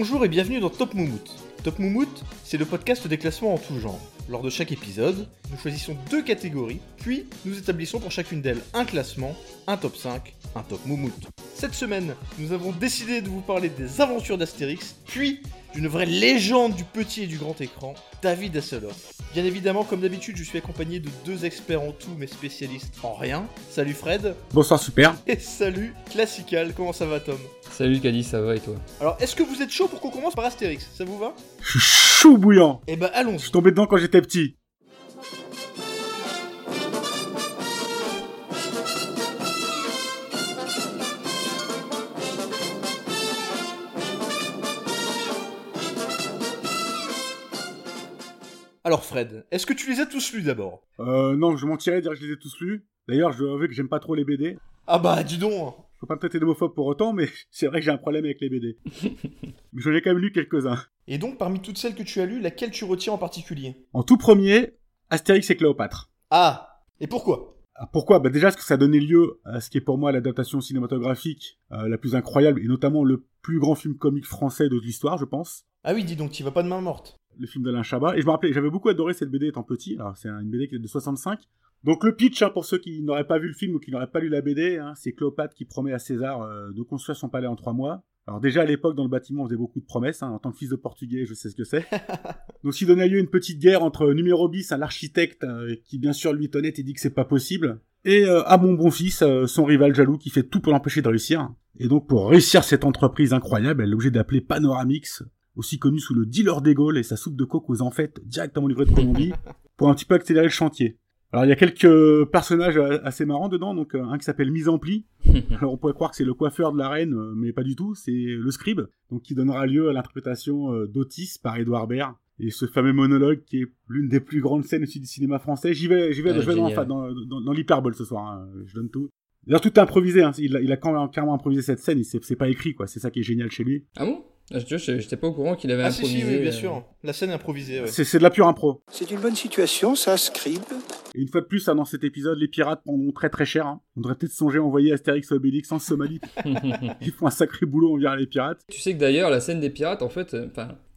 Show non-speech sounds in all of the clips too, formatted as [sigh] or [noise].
Bonjour et bienvenue dans Top Moumout. Top Moumout, c'est le podcast des classements en tout genre. Lors de chaque épisode, nous choisissons deux catégories, puis nous établissons pour chacune d'elles un classement, un top 5, un top Moumout. Cette semaine, nous avons décidé de vous parler des aventures d'Astérix, puis d'une vraie légende du petit et du grand écran, David Hasselhoff. Bien évidemment, comme d'habitude, je suis accompagné de deux experts en tout, mais spécialistes en rien. Salut Fred. Bonsoir super. Et salut Classical, comment ça va Tom? Salut Caddy, ça va et toi? Alors, est-ce que vous êtes chaud pour qu'on commence par Astérix? Ça vous va? Je suis chaud bouillant. Eh ben, allons-y. Je suis tombé dedans quand j'étais petit. Alors Fred, est-ce que tu les as tous lus d'abord? Euh, non, je mentirais dire que je les ai tous lus. D'ailleurs, je dois avouer que j'aime pas trop les BD. Ah bah, dis donc Faut pas me traiter d'homophobe pour autant, mais [laughs] c'est vrai que j'ai un problème avec les BD. [laughs] mais j'en ai quand même lu quelques-uns. Et donc, parmi toutes celles que tu as lues, laquelle tu retiens en particulier? En tout premier, Astérix et Cléopâtre. Ah Et pourquoi? Ah, Pourquoi? Bah Déjà, parce que ça donnait lieu à ce qui est pour moi l'adaptation cinématographique euh, la plus incroyable, et notamment le plus grand film comique français de l'histoire, je pense. Ah oui, dis donc, tu vas pas de main morte. Le film d'Alain Chabat. Et je me rappelais, j'avais beaucoup adoré cette BD étant petit. Alors, c'est une BD qui est de 65. Donc, le pitch, hein, pour ceux qui n'auraient pas vu le film ou qui n'auraient pas lu la BD, hein, c'est Cléopâtre qui promet à César euh, de construire son palais en trois mois. Alors, déjà, à l'époque, dans le bâtiment, on faisait beaucoup de promesses. hein. En tant que fils de portugais, je sais ce que c'est. [laughs] Donc, il donnait lieu à une petite guerre entre numéro bis, un architecte, euh, qui, bien sûr, lui est honnête et dit que c'est pas possible. Et euh, à mon bon fils, euh, son rival jaloux, qui fait tout pour l'empêcher de réussir. Et donc, pour réussir cette entreprise incroyable, elle est obligée d'appeler Panoramix, aussi connu sous le dealer des Gaules et sa soupe de coke aux enfêtes directement livrée de Colombie, [laughs] pour un petit peu accélérer le chantier. Alors il y a quelques personnages assez marrants dedans, donc euh, un qui s'appelle Mise en Pli. [laughs] Alors on pourrait croire que c'est le coiffeur de la reine, euh, mais pas du tout, c'est le scribe, donc qui donnera lieu à l'interprétation euh, d'Otis par Édouard Baird. Et ce fameux monologue qui est l'une des plus grandes scènes aussi du cinéma français. J'y vais, j'y vais, Ah, je vais dans, génial. dans, dans, dans l'hyperbole ce soir, hein, je donne tout. D'ailleurs tout est improvisé, hein. il, a, il a carrément improvisé cette scène, c'est pas écrit quoi, c'est ça qui est génial chez lui. Ah bon? Je- J'étais pas au courant qu'il avait Ah si, improvisé. si, oui, bien euh, sûr. La scène improvisée, ouais. C'est c'est de la pure impro. C'est une bonne situation, ça, Scribe. Et une fois de plus, hein, dans cet épisode, les pirates prendront très très cher. hein. On devrait peut-être songer à envoyer Astérix et Obélix en Somalie. [laughs] Ils font un sacré boulot envers les pirates. Tu sais que d'ailleurs, la scène des pirates, en fait, euh,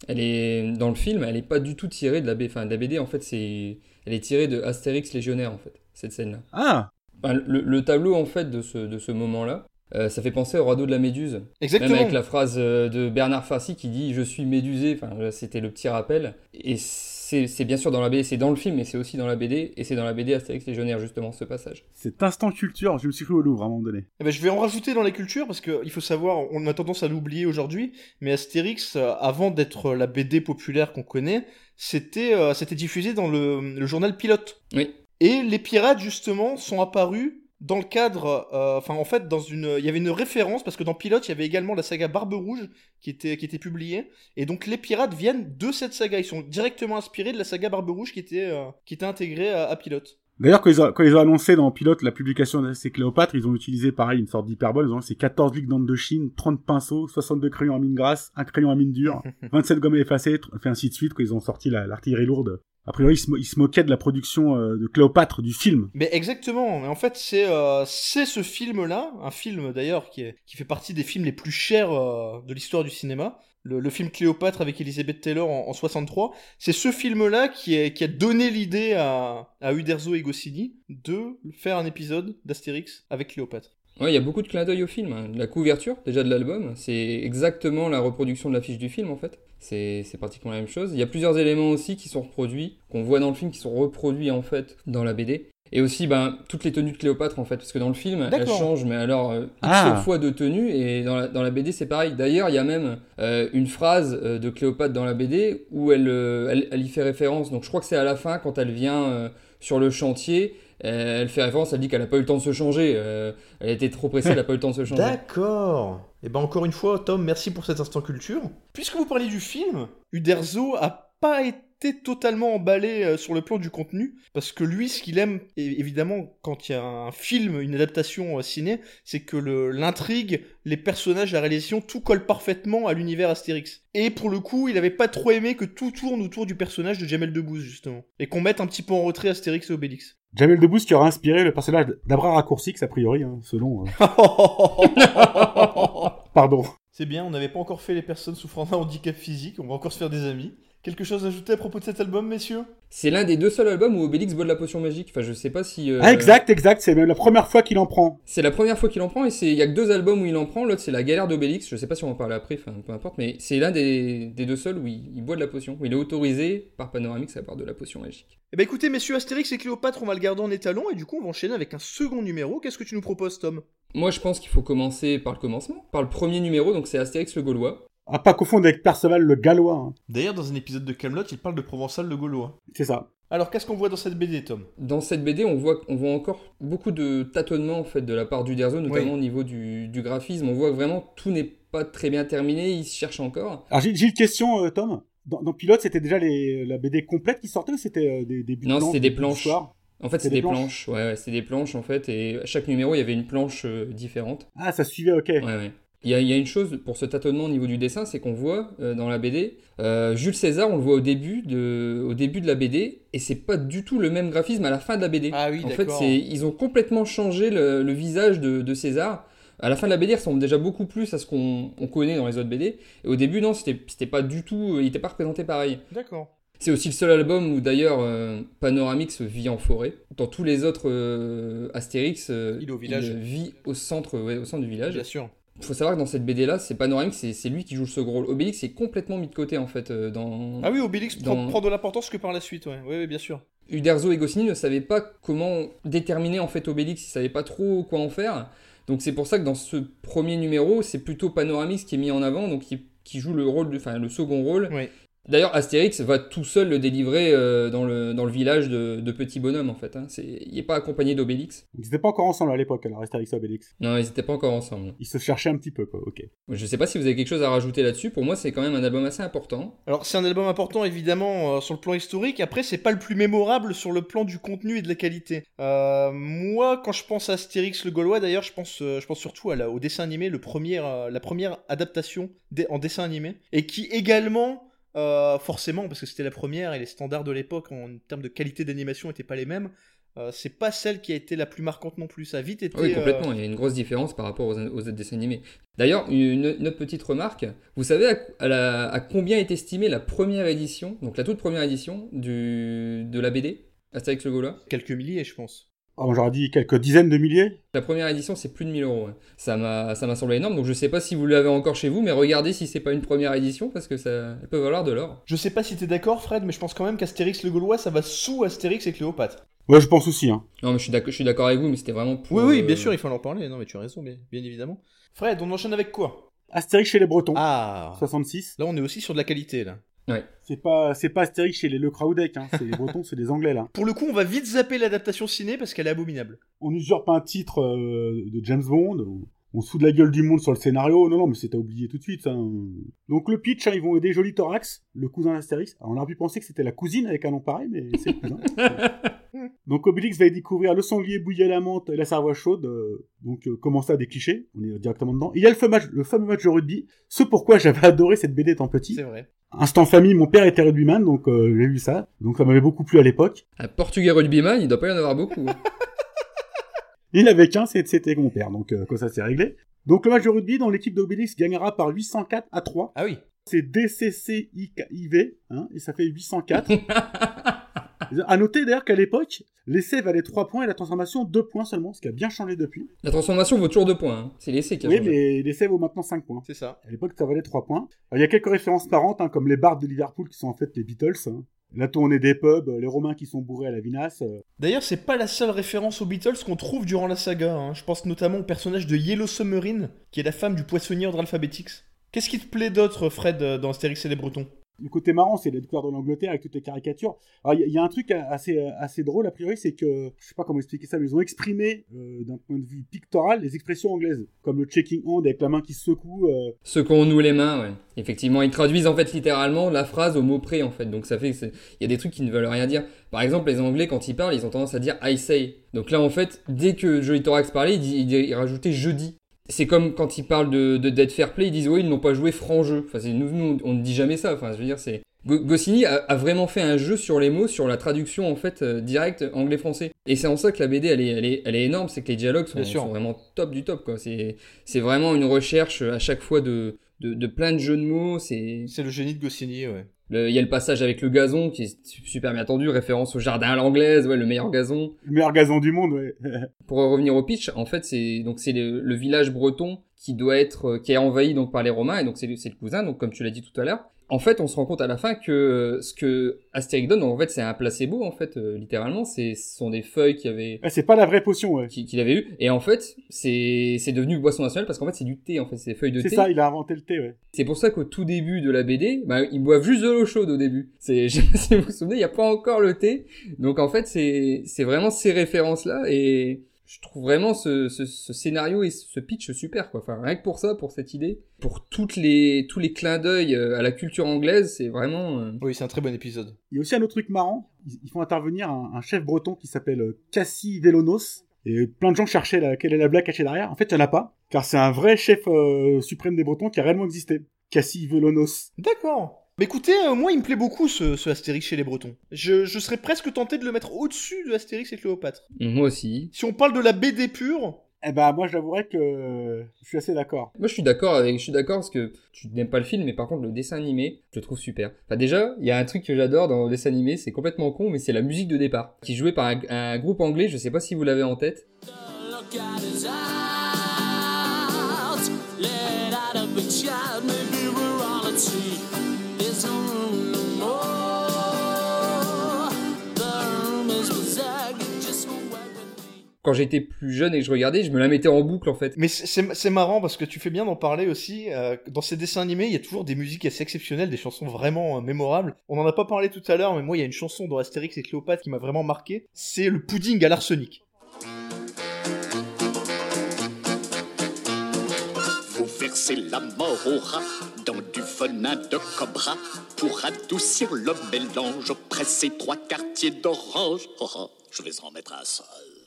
elle est dans le film, elle est pas du tout tirée de la, B... enfin, de la BD. En fait, c'est, elle est tirée de Astérix Légionnaire, en fait, cette scène-là. Ah Enfin, le, le tableau, en fait, de ce, de ce moment-là, euh, ça fait penser au radeau de la Méduse. Exactement. Même avec la phrase euh, de Bernard Farcy qui dit Je suis médusé, enfin, c'était le petit rappel. Et c'est bien sûr dans la BD, c'est dans le film, mais c'est aussi dans la BD, et c'est dans la BD Astérix Légionnaire, justement, ce passage. Cet instant culture, je me suis cru au Louvre à un moment donné. Eh ben, je vais en rajouter dans la culture parce qu'il faut savoir, on a tendance à l'oublier aujourd'hui, mais Astérix, euh, avant d'être la BD populaire qu'on connaît, c'était euh, c'était diffusé dans le, le journal Pilote. Oui. Et les pirates, justement, sont apparus dans le cadre, euh, enfin en fait, dans une, il y avait une référence parce que dans Pilote, il y avait également la saga Barbe Rouge qui était qui était publiée, et donc les pirates viennent de cette saga. Ils sont directement inspirés de la saga Barbe Rouge qui était euh, qui était intégrée à, à Pilote. D'ailleurs, quand, ils ont- quand ils ont annoncé dans Pilote la publication de ces Cléopâtre, ils ont utilisé pareil une sorte d'hyperbole. Ils ont c'est 14 ligues d'onde de Chine, 30 pinceaux, 62 crayons à mine grasse, un crayon à mine dure, [laughs] 27 gommes effacées, fait ainsi de suite quand ils ont sorti la- l'artillerie lourde. A priori, ils se, mo- ils se moquaient de la production euh, de Cléopâtre du film. Mais exactement, mais en fait c'est euh, c'est ce film-là, un film d'ailleurs qui, qui fait partie des films les plus chers euh, de l'histoire du cinéma, le, film Cléopâtre avec Elizabeth Taylor en, en 63, c'est ce film-là qui, qui a donné l'idée à, à Uderzo et Goscinny de faire un épisode d'Astérix avec Cléopâtre. Ouais, il y a beaucoup de clins d'œil au film. hein. La couverture, déjà de l'album, c'est exactement la reproduction de l'affiche du film, en fait. C'est pratiquement la même chose. Il y a plusieurs éléments aussi qui sont reproduits, qu'on voit dans le film, qui sont reproduits, en fait, dans la BD. Et aussi, ben, toutes les tenues de Cléopâtre, en fait, parce que dans le film, elle change, mais alors, euh, Ah. fois de tenue, et dans la, dans la BD, c'est pareil. D'ailleurs, il y a même euh, une phrase euh, de Cléopâtre dans la BD où elle, euh, elle, elle y fait référence. Donc, je crois que c'est à la fin, quand elle vient sur le chantier, elle fait référence, elle dit qu'elle n'a pas eu le temps de se changer. euh, elle était trop pressée, elle n'a pas eu le temps de se changer. D'accord. Et ben encore une fois, Tom, merci pour cet instant culture. Puisque vous parlez du film, Uderzo a pas été totalement emballé euh, sur le plan du contenu, parce que lui, ce qu'il aime, évidemment, quand il y a un film, une adaptation euh, ciné, c'est que l'intrigue, les personnages, la réalisation, tout colle parfaitement à l'univers Astérix. Et pour le coup, il avait pas trop aimé que tout tourne autour du personnage de Jamel Debbouze, justement. Et qu'on mette un petit peu en retrait Astérix et Obélix. Jamel Debbouze qui aura inspiré le personnage d'Abra Raccourcix, a priori, hein, selon... euh, [laughs] Pardon. C'est bien, on n'avait pas encore fait les personnes souffrant d'un handicap physique, on va encore se faire des amis. Quelque chose à ajouter à propos de cet album, messieurs? C'est l'un des deux seuls albums où Obélix boit de la potion magique. Enfin, je sais pas si. euh, Ah, exact, exact. C'est même la première fois qu'il en prend. C'est la première fois qu'il en prend et il y a que deux albums où il en prend. L'autre c'est la galère d'Obélix. Je sais pas si on va en parler après, enfin peu importe. Mais c'est l'un des, des deux seuls où il, il boit de la potion. Où il est autorisé par Panoramix à boire de la potion magique. Eh ben écoutez, messieurs Astérix et Cléopâtre, on va le garder en étalon, et du coup on va enchaîner avec un second numéro. Qu'est-ce que tu nous proposes, Tom? Moi je pense qu'il faut commencer par le commencement, par le premier numéro. Donc c'est Astérix le Gaulois. À pas confondre avec Perceval le Gallois. hein. D'ailleurs, dans un épisode de Camelot, il parle de Provençal le Gaulois. C'est ça. Alors qu'est-ce qu'on voit dans cette BD, Tom? Dans cette BD, on voit, on voit encore beaucoup de tâtonnements en fait de la part du Derzo, notamment au niveau du, du graphisme. On voit que vraiment tout n'est pas très bien terminé. Il se cherche encore. Alors j'ai j'ai une question, euh, Tom. Dans, dans Pilote, c'était déjà les, la BD complète qui sortait ou c'était euh, des, des Non, c'était des planches. d'histoire? En fait, C'est c'est des des planches planches. Ouais, ouais, c'est des planches en fait. Et à chaque numéro, il y avait une planche euh, différente. Ah, ça suivait, ok. Ouais, ouais. Il y, a, il y a une chose pour ce tâtonnement au niveau du dessin, c'est qu'on voit euh, dans la BD, euh, Jules César, on le voit au début de, au début de la BD, et c'est pas du tout le même graphisme à la fin de la BD. Ah oui, en fait, ils ont complètement changé le, le visage de, de César. À la fin de la BD, il ressemble déjà beaucoup plus à ce qu'on on connaît dans les autres BD. Et au début, non, c'était, pas du tout, il était pas représenté pareil. D'accord. C'est aussi le seul album où d'ailleurs euh, Panoramix vit en forêt. Dans tous les autres euh, Astérix, euh, Il est au village. vit au centre, ouais, au centre du village. Bien sûr. Il faut savoir que dans cette BD là, c'est Panoramix, c'est c'est lui qui joue le second rôle. Obélix est complètement mis de côté en fait. euh, dans... Ah oui, Obélix prend, Dans- prend de l'importance que par la suite, ouais. Oui, oui, bien sûr. Uderzo et Goscinny ne savaient pas comment déterminer en fait Obélix, ils savaient pas trop quoi en faire. Donc c'est pour ça que dans ce premier numéro, c'est plutôt Panoramix qui est mis en avant, donc qui, qui joue le rôle, de- enfin le second rôle. Oui. D'ailleurs, Astérix va tout seul le délivrer euh, dans, le, dans le village de, de petits bonhommes en fait. hein. C'est- Il n'est pas accompagné d'Obélix. Ils étaient pas encore ensemble à l'époque, alors Astérix et Obélix. Non, ils n'étaient pas encore ensemble. Ils se cherchaient un petit peu, quoi, ok. Je sais pas si vous avez quelque chose à rajouter là-dessus. Pour moi, c'est quand même un album assez important. Alors c'est un album important évidemment euh, sur le plan historique. Après c'est pas le plus mémorable sur le plan du contenu et de la qualité. Euh, moi quand je pense à Astérix le Gaulois d'ailleurs je pense euh, je pense surtout à la- au dessin animé, le premier euh, la première adaptation en dessin animé et qui également euh, forcément parce que c'était la première et les standards de l'époque en termes de qualité d'animation étaient pas les mêmes. euh, c'est pas celle qui a été la plus marquante non plus. Ça a vite été. Oui, euh, complètement. Il y a une grosse différence par rapport aux, aux autres dessins animés. D'ailleurs, une, une autre petite remarque. Vous savez à, à la- à combien est estimée la première édition, donc la toute première édition du, de la BD Astérix le Gaulois? Quelques milliers je pense. Bon, j'aurais dit quelques dizaines de milliers. La première édition, c'est plus de 1000 euros. ouais. Ça m'a ça m'a semblé énorme. Donc je sais pas si vous l'avez encore chez vous, mais regardez si c'est pas une première édition parce que ça elle peut valoir de l'or. Je sais pas si t'es d'accord Fred mais je pense quand même qu'Astérix le Gaulois ça va sous Astérix et Cléopâtre. Ouais, je pense aussi, hein. Non, mais je suis d'accord, je suis d'accord avec vous, mais c'était vraiment pour. Oui, oui, euh, bien sûr, il faut en parler. Non, mais tu as raison, bien, bien évidemment. Fred, on enchaîne avec quoi? Astérix chez les Bretons, Ah 66. Là, on est aussi sur de la qualité, là. C'est pas, c'est pas Astérix chez les Le Crowdec, hein. C'est les Bretons, [laughs] c'est des Anglais, là. Pour le coup, on va vite zapper l'adaptation ciné parce qu'elle est abominable. On usurpe un titre euh, de James Bond. On, on se fout de la gueule du monde sur le scénario. Non, non, mais c'est à oublier tout de suite. hein. Donc le pitch, hein, ils vont aider Joli Thorax, le cousin d'Astérix. Alors, on aurait pu penser que c'était la cousine avec un nom pareil, mais c'est le cousin. [laughs] donc Obélix va y découvrir le sanglier bouilli à la menthe et la cervoise chaude. euh, donc euh, comment ça, des clichés On est directement dedans. Il y a le fameux match, le fameux match de rugby. Ce pourquoi j'avais [laughs] adoré cette BD étant petit. C'est vrai. Instant famille, mon père était rugbyman, donc euh, j'ai vu ça. Donc ça m'avait beaucoup plu à l'époque. Un portugais rugbyman, il doit pas y en avoir beaucoup. [laughs] Il avait qu'un, c'était mon père, donc euh, ça c'est réglé. Donc le match de rugby dans l'équipe d'Obélix gagnera par 804 à 3. Ah oui. C'est DCCIV, hein, et ça fait 804. [laughs] à noter d'ailleurs qu'à l'époque, l'essai valait 3 points et la transformation 2 points seulement, ce qui a bien changé depuis. La transformation vaut toujours deux points. hein. C'est l'essai qui a Oui, changé. mais l'essai vaut maintenant 5 points. C'est ça. À l'époque, ça valait 3 points. Alors, il y a quelques références marrantes, hein, comme les bardes de Liverpool qui sont en fait les Beatles. hein. La tournée des pubs, les Romains qui sont bourrés à la vinasse. euh, D'ailleurs, c'est pas la seule référence aux Beatles qu'on trouve durant la saga. hein. Je pense notamment au personnage de Yellow Submarine, qui est la femme du poissonnier ordre alphabétix. Qu'est-ce qui te plaît d'autre, Fred, euh, dans Astérix et les Bretons? Le côté marrant, c'est la découverte de l'Angleterre avec toutes les caricatures. Il y, a- un truc assez, assez drôle, a priori, c'est que, je sais pas comment expliquer ça, mais ils ont exprimé, euh, d'un point de vue pictoral, les expressions anglaises. Comme le checking hand avec la main qui se secoue. euh, Secouons-nous les mains, ouais. Effectivement, ils traduisent en fait littéralement la phrase au mot près en fait. Donc ça fait il y a des trucs qui ne veulent rien dire. Par exemple, les Anglais quand ils parlent, ils ont tendance à dire I say. Donc là en fait, dès que Joey Thorax parlait, il, il, il rajoutait jeudi. C'est comme quand ils parlent de, de Dead Fair Play, ils disent oui, ils n'ont pas joué franc jeu. Enfin, c'est- nous, nous, on ne dit jamais ça. Enfin, je veux dire, c'est Go- Goscinny a, a vraiment fait un jeu sur les mots, sur la traduction en fait euh, directe anglais-français. Et c'est en ça que la BD elle est, elle est, elle est énorme, c'est que les dialogues sont, vraiment top du top quoi. C'est c'est vraiment une recherche à chaque fois de, de, de plein de jeux de mots. C'est C'est le génie de Goscinny, ouais. Le- il y a le passage avec le gazon qui est super bien entendu, référence au jardin à l'anglaise, ouais, le meilleur gazon. Le meilleur gazon du monde, ouais. [laughs] Pour revenir au pitch, en fait, c'est donc c'est le, le village breton qui doit être euh, qui est envahi donc par les Romains et donc c'est le, c'est le cousin donc comme tu l'as dit tout à l'heure. En fait, on se rend compte à la fin que euh, ce que Astérix donne, en fait, c'est un placebo en fait, euh, littéralement, c'est ce sont des feuilles qui avaient Ouais, c'est pas la vraie potion, ouais. qui- qu'il avait eu et en fait, c'est c'est devenu boisson nationale parce qu'en fait, c'est du thé en fait, c'est des feuilles de C'est thé. ça, il a inventé le thé, ouais. C'est pour ça qu'au tout début de la BD, bah, ils boivent juste de l'eau chaude au début. C'est, [laughs] je sais pas si vous vous souvenez, il n'y a pas encore le thé. Donc en fait, c'est, c'est vraiment ces références-là et je trouve vraiment ce, ce, ce scénario et ce pitch super, quoi. Enfin, rien que pour ça, pour cette idée, pour toutes les, tous les clins d'œil euh, à la culture anglaise, c'est vraiment, euh, Oui, c'est un très bon épisode. Il y a aussi un autre truc marrant. Ils font intervenir un, un chef breton qui s'appelle euh, Cassie Velonos. Et plein de gens cherchaient la, quelle est la blague cachée derrière. En fait, il n'y en a pas. Car c'est un vrai chef euh, suprême des Bretons qui a réellement existé. Cassie Velonos. D'accord. Mais écoutez, euh, moi, il me plaît beaucoup ce, ce Astérix chez les Bretons. Je, je serais presque tenté de le mettre au-dessus de Astérix et Cléopâtre. moi aussi. Si on parle de la BD pure, Eh ben, moi, je l'avouerais que je suis assez d'accord. Moi, je suis d'accord avec, je suis d'accord parce que tu n'aimes pas le film, mais par contre, le dessin animé, je le trouve super. Enfin, déjà, il y a un truc que j'adore dans le dessin animé, c'est complètement con, mais c'est la musique de départ, qui est jouée par un, un groupe anglais, je sais pas si vous l'avez en tête. Quand j'étais plus jeune et que je regardais, je me la mettais en boucle en fait. mais c'est- marrant parce que tu fais bien d'en parler aussi. euh, dans ces dessins animés, il y a toujours des musiques assez exceptionnelles, des chansons vraiment euh, mémorables. On en a pas parlé tout à l'heure, mais moi, il y a une chanson dans Astérix et Cléopâtre qui m'a vraiment marqué. C'est le pudding à l'arsenic. Vous versez la mort au rat dans du venin de cobra pour adoucir le mélange. Pressez trois quartiers d'orange. Oh, oh, je vais en mettre un seul.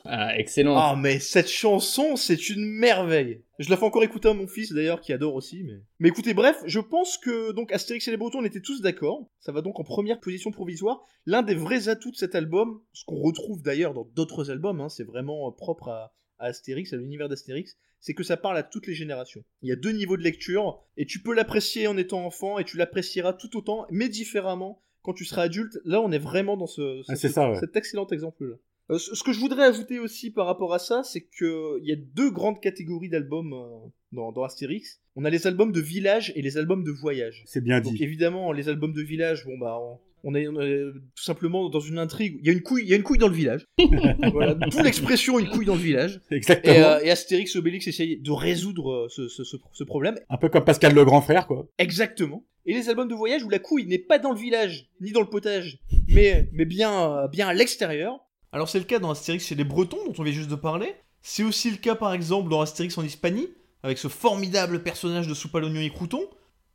Ah, excellent. Ah, mais cette chanson, c'est une merveille. Je la fais encore écouter à mon fils d'ailleurs, qui adore aussi. Mais, mais écoutez, bref, je pense que donc Astérix et les Bretons, on était tous d'accord. Ça va donc en première position provisoire. L'un des vrais atouts de cet album, ce qu'on retrouve d'ailleurs dans d'autres albums, hein, c'est vraiment propre à, à Astérix, à l'univers d'Astérix, c'est que ça parle à toutes les générations. Il y a deux niveaux de lecture, et tu peux l'apprécier en étant enfant, et tu l'apprécieras tout autant, mais différemment quand tu seras adulte. Là, on est vraiment dans ce, Ah, ça, ouais. cet excellent exemple-là. Euh, ce que je voudrais ajouter aussi par rapport à ça, c'est que il y a deux grandes catégories d'albums euh, dans, dans Astérix. On a les albums de village et les albums de voyage. C'est bien Donc dit. évidemment, les albums de village, bon bah, on, on est, on est tout simplement dans une intrigue. Il y a une couille, il y a une couille dans le village. [laughs] voilà, d'où l'expression une couille dans le village. Exactement. Et, euh, et Astérix et Obélix essayent de résoudre euh, ce, ce- ce- ce problème. Un peu comme Pascal le grand frère, quoi. Exactement. Et les albums de voyage où la couille n'est pas dans le village, ni dans le potage, mais, mais bien, euh, bien à l'extérieur. Alors c'est le cas dans Astérix chez les Bretons, dont on vient juste de parler. C'est aussi le cas par exemple dans Astérix en Hispanie, avec ce formidable personnage de l'oignon et crouton.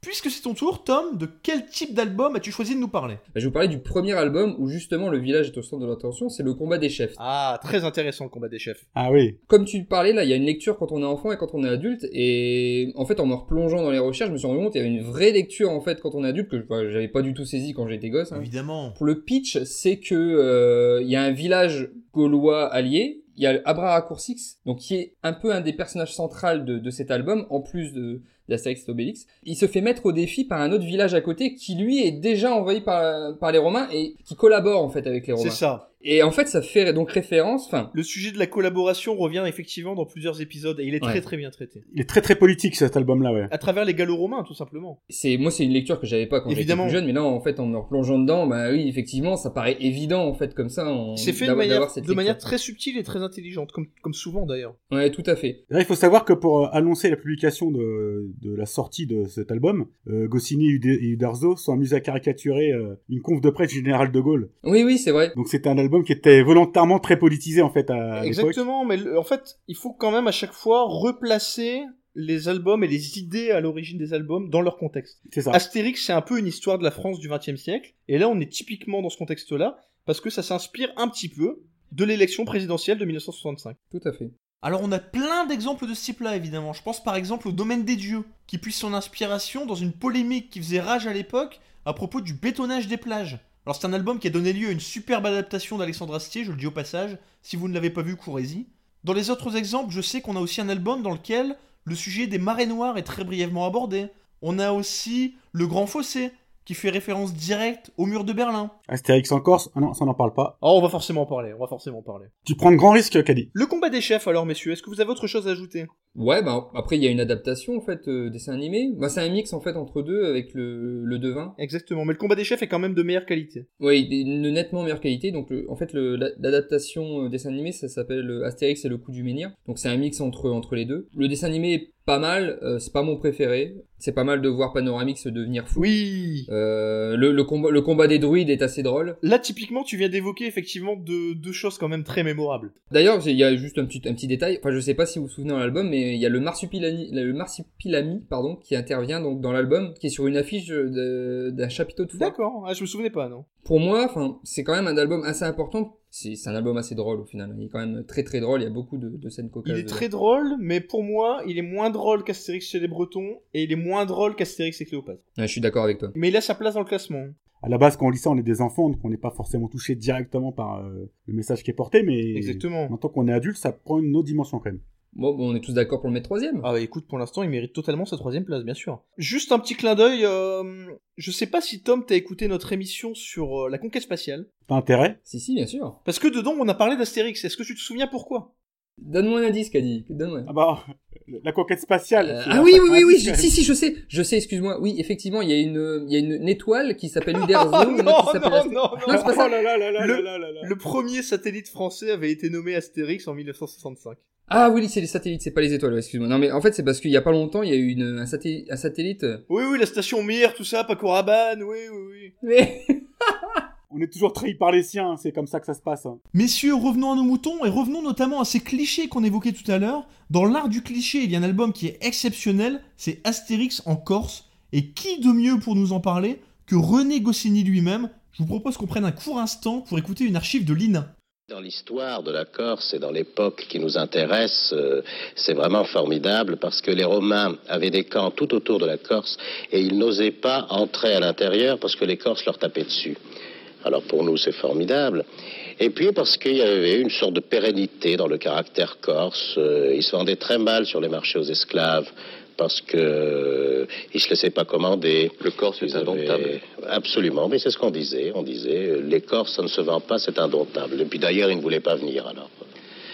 Puisque c'est ton tour, Tom, de quel type d'album as-tu choisi de nous parler? Bah, Je vais vous parler du premier album où justement le village est au centre de l'attention, c'est le combat des chefs. Ah, très intéressant le combat des chefs. Ah oui. Comme tu parlais là, il y a une lecture quand on est enfant et quand on est adulte, et en fait en me replongeant dans les recherches, je me suis rendu compte qu'il y avait une vraie lecture en fait quand on est adulte que enfin, j'avais pas du tout saisi quand j'étais gosse. hein. Évidemment. Pour le pitch, c'est que euh, il y a un village gaulois allié. Il y a Abracurcix, donc qui est un peu un des personnages centraux de, de cet album, en plus de d'Astérix et Obélix. Il se fait mettre au défi par un autre village à côté qui lui est déjà envahi par, par les Romains et qui collabore en fait avec les C'est Romains. ça. Et en fait, ça fait donc référence. Le sujet de la collaboration revient effectivement dans plusieurs épisodes et il est Ouais. très très bien traité. Il est très très politique cet album-là, ouais. À travers les gallo-romains, tout simplement. c'est moi, c'est une lecture que j'avais pas quand j'étais plus jeune, mais là, en fait, en me replongeant dedans, bah oui, effectivement, ça paraît évident en fait comme ça. en- C'est fait de manière, d'avoir cette de manière lecture. très subtile et très intelligente, comme, comme souvent d'ailleurs. Ouais, tout à fait. Il faut savoir que pour euh, annoncer la publication de, de la sortie de cet album, euh, Goscinny et Ude- et Uderzo sont amusés à caricaturer euh, une conf de presse du général de Gaulle. Oui, oui, c'est vrai. Donc c'était un album qui était volontairement très politisé en fait à. Exactement, mais en fait, il faut quand même à chaque fois replacer les albums et les idées à l'origine des albums dans leur contexte. C'est ça. Astérix, c'est un peu une histoire de la France du XXe siècle, et là on est typiquement dans ce contexte-là, parce que ça s'inspire un petit peu de l'élection présidentielle de 1965. Tout à fait. Alors on a plein d'exemples de ce type-là, évidemment. Je pense par exemple au Domaine des Dieux, qui puise son inspiration dans une polémique qui faisait rage à l'époque à propos du bétonnage des plages. Alors c'est un album qui a donné lieu à une superbe adaptation d'Alexandre Astier, je le dis au passage, si vous ne l'avez pas vu, courez-y. Dans les autres exemples, je sais qu'on a aussi un album dans lequel le sujet des marées noires est très brièvement abordé, On a aussi le Grand Fossé, qui fait référence directe au mur de Berlin. Astérix en Corse, ah non, ça n'en parle pas. Oh, on va forcément en parler, on va forcément en parler. Tu prends de grands risques, Caddy. Le combat des chefs, alors, messieurs, est-ce que vous avez autre chose à ajouter? Ouais, bah après il y a une adaptation en fait euh, dessin animé. Bah c'est un mix en fait entre deux avec le, le devin. Exactement, mais le combat des chefs est quand même de meilleure qualité. Oui, une nettement meilleure qualité. Donc le- en fait l'adaptation euh, dessin animé ça s'appelle euh, Astérix et le coup du menhir. Donc c'est un mix entre entre les deux. Le dessin animé est pas mal, euh, c'est pas mon préféré. C'est pas mal de voir Panoramix devenir fou. Oui Euh, le, le combat le combat des druides est assez drôle. Là, typiquement, tu viens d'évoquer effectivement deux, deux choses quand même très mémorables. D'ailleurs, il y a juste un petit, un petit détail. Enfin, je sais pas si vous vous souvenez dans l'album, mais il y a le marsupilami, le marsupilami, pardon, qui intervient donc dans l'album, qui est sur une affiche de- d'un chapiteau de foire. D'accord, ah, je me souvenais pas, non Pour moi, enfin, c'est quand même un album assez important. C'est c'est un album assez drôle au final. Il est quand même très très drôle. Il y a beaucoup de, de scènes cocasses. Il est dedans. très drôle, mais pour moi, il est moins drôle qu'Astérix chez les Bretons, et il est moins drôle qu'Astérix et Cléopâtre. Ouais, je suis d'accord avec toi. Mais il a sa place dans le classement. À la base, quand on lit ça, on est des enfants, donc on n'est pas forcément touché directement par euh, le message qui est porté, mais Exactement. maintenant qu'on est adulte, ça prend une autre dimension quand même. Bon, bon, on est tous d'accord pour le mettre troisième. Ah bah écoute, pour l'instant, il mérite totalement sa troisième place, bien sûr. Juste un petit clin d'œil, euh, je sais pas si Tom t'as écouté notre émission sur euh, la conquête spatiale, T'as intérêt Si, si, bien sûr. parce que dedans on a parlé d'Astérix, est-ce que tu te souviens pourquoi? Donne-moi un indice, Caddy. Donne-moi. Ah bah, la conquête spatiale. Euh, ah oui, oui, oui, oui, je- si, si, je sais, je sais, excuse-moi. Oui, effectivement, il y a une, il y a une, une étoile qui s'appelle [laughs] Oh Uderzo, non, non, non, Non, non c'est pas ça. Le- premier satellite français avait été nommé Astérix en 1965. Ah oui, c'est les satellites, c'est pas les étoiles, excuse-moi. Non, mais en fait, c'est parce qu'il y a pas longtemps, il y a eu une, un, satellite, un satellite. euh, Oui, oui, la station Mir, tout ça, Paco Rabanne, oui, oui, oui. [laughs] Mais On est toujours trahi par les siens, c'est comme ça que ça se passe. hein. Messieurs, revenons à nos moutons et revenons notamment à ces clichés qu'on évoquait tout à l'heure. Dans l'art du cliché, il y a un album qui est exceptionnel, c'est Astérix en Corse. Et qui de mieux pour nous en parler que René Goscinny lui-même? Je vous propose qu'on prenne un court instant pour écouter une archive de l'INA. Dans l'histoire de la Corse et dans l'époque qui nous intéresse, euh, c'est vraiment formidable parce que les Romains avaient des camps tout autour de la Corse et ils n'osaient pas entrer à l'intérieur parce que les Corses leur tapaient dessus. Alors pour nous, c'est formidable. Et puis parce qu'il y avait une sorte de pérennité dans le caractère corse. Euh, ils se vendaient très mal sur les marchés aux esclaves parce que euh, ils se laissaient pas commander. Le Corse est avaient- indomptable. Absolument, mais c'est ce qu'on disait. On disait, euh, les Corses, ça ne se vend pas, c'est indomptable. Et puis d'ailleurs, ils ne voulaient pas venir alors.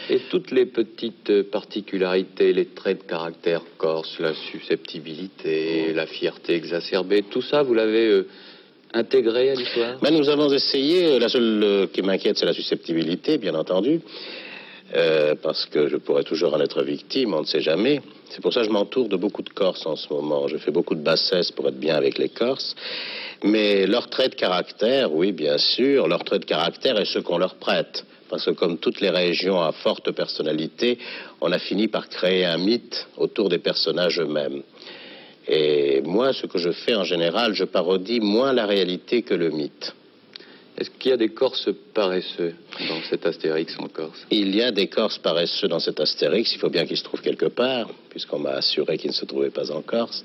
Et toutes les petites euh, particularités, les traits de caractère corse, la susceptibilité, la fierté exacerbée, tout ça, vous l'avez euh, intégré à l'histoire? Ben, nous avons essayé, la seule euh, qui m'inquiète, c'est la susceptibilité, bien entendu, Euh, parce que je pourrais toujours en être victime, on ne sait jamais. C'est pour ça que je m'entoure de beaucoup de Corses en ce moment. Je fais beaucoup de bassesse pour être bien avec les Corses. Mais leur trait de caractère, oui, bien sûr, leur trait de caractère est ce qu'on leur prête. Parce que comme toutes les régions à forte personnalité, on a fini par créer un mythe autour des personnages eux-mêmes. Et moi, ce que je fais en général, je parodie moins la réalité que le mythe. Est-ce qu'il y a des Corses paresseux dans cet Astérix en Corse? Il y a des Corses paresseux dans cet Astérix, il faut bien qu'ils se trouvent quelque part, puisqu'on m'a assuré qu'ils ne se trouvaient pas en Corse.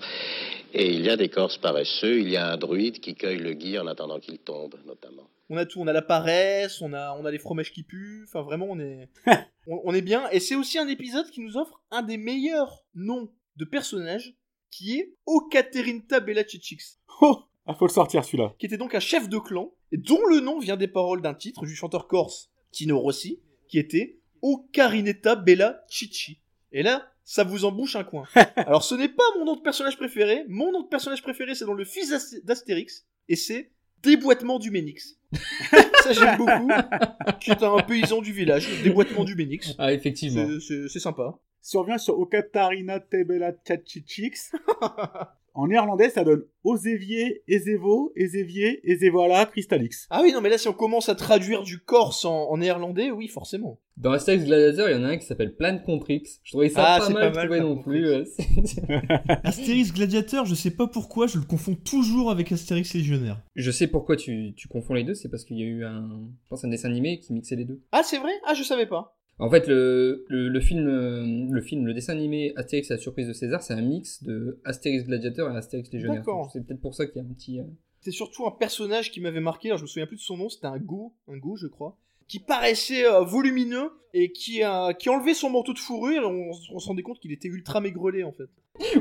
Et il y a des Corses paresseux, il y a un druide qui cueille le gui en attendant qu'il tombe, notamment. On a tout, on a la paresse, on a, on a les fromages qui puent, enfin vraiment on est, [laughs] on, on est bien. Et c'est aussi un épisode qui nous offre un des meilleurs noms de personnages, qui est Okaterinta Bella Chichix, Oh, ah, faut le sortir celui-là. qui était donc un chef de clan, et dont le nom vient des paroles d'un titre du chanteur corse Tino Rossi, qui était Ocarineta Bella Chichi. Et là, ça vous embouche un coin. [laughs] Alors ce n'est pas mon nom de personnage préféré, mon nom de personnage préféré c'est dans le fils d'Ast- d'Astérix, et c'est Déboîtement du Ménix. [laughs] ça j'aime beaucoup, qui est un paysan du village, Déboîtement du Ménix. Ah, effectivement. C'est sympa. Si on revient sur Okatarina Tebela Tchachichix, [laughs] en néerlandais, ça donne Osevier, Ezevo, Ezevier, Ezevoila, Crystalix. Ah oui, non mais là si on commence à traduire du corse en, en néerlandais, oui forcément. Dans Astérix Gladiator, il y en a un qui s'appelle Plan Comprix. Je trouvais ça Ah, pas mal pas mal, trouvé non plus. c'est- [laughs] Astérix Gladiateur, je sais pas pourquoi, je le confonds toujours avec Astérix Légionnaire. je sais pourquoi tu, tu confonds les deux, c'est parce qu'il y a eu un, je pense un dessin animé qui mixait les deux. Ah c'est vrai? Ah je savais pas. En fait, le, le, le film, euh, le film, le dessin animé Astérix et la surprise de César, c'est un mix de Astérix Gladiateur et Astérix Légionnaire. D'accord. C'est peut-être pour ça qu'il y a un petit. euh, C'est surtout un personnage qui m'avait marqué, alors je me souviens plus de son nom, c'était un go, un go je crois, qui paraissait euh, volumineux et qui a qui enlevait son manteau de fourrure et on, on se rendait compte qu'il était ultra maigrelet en fait.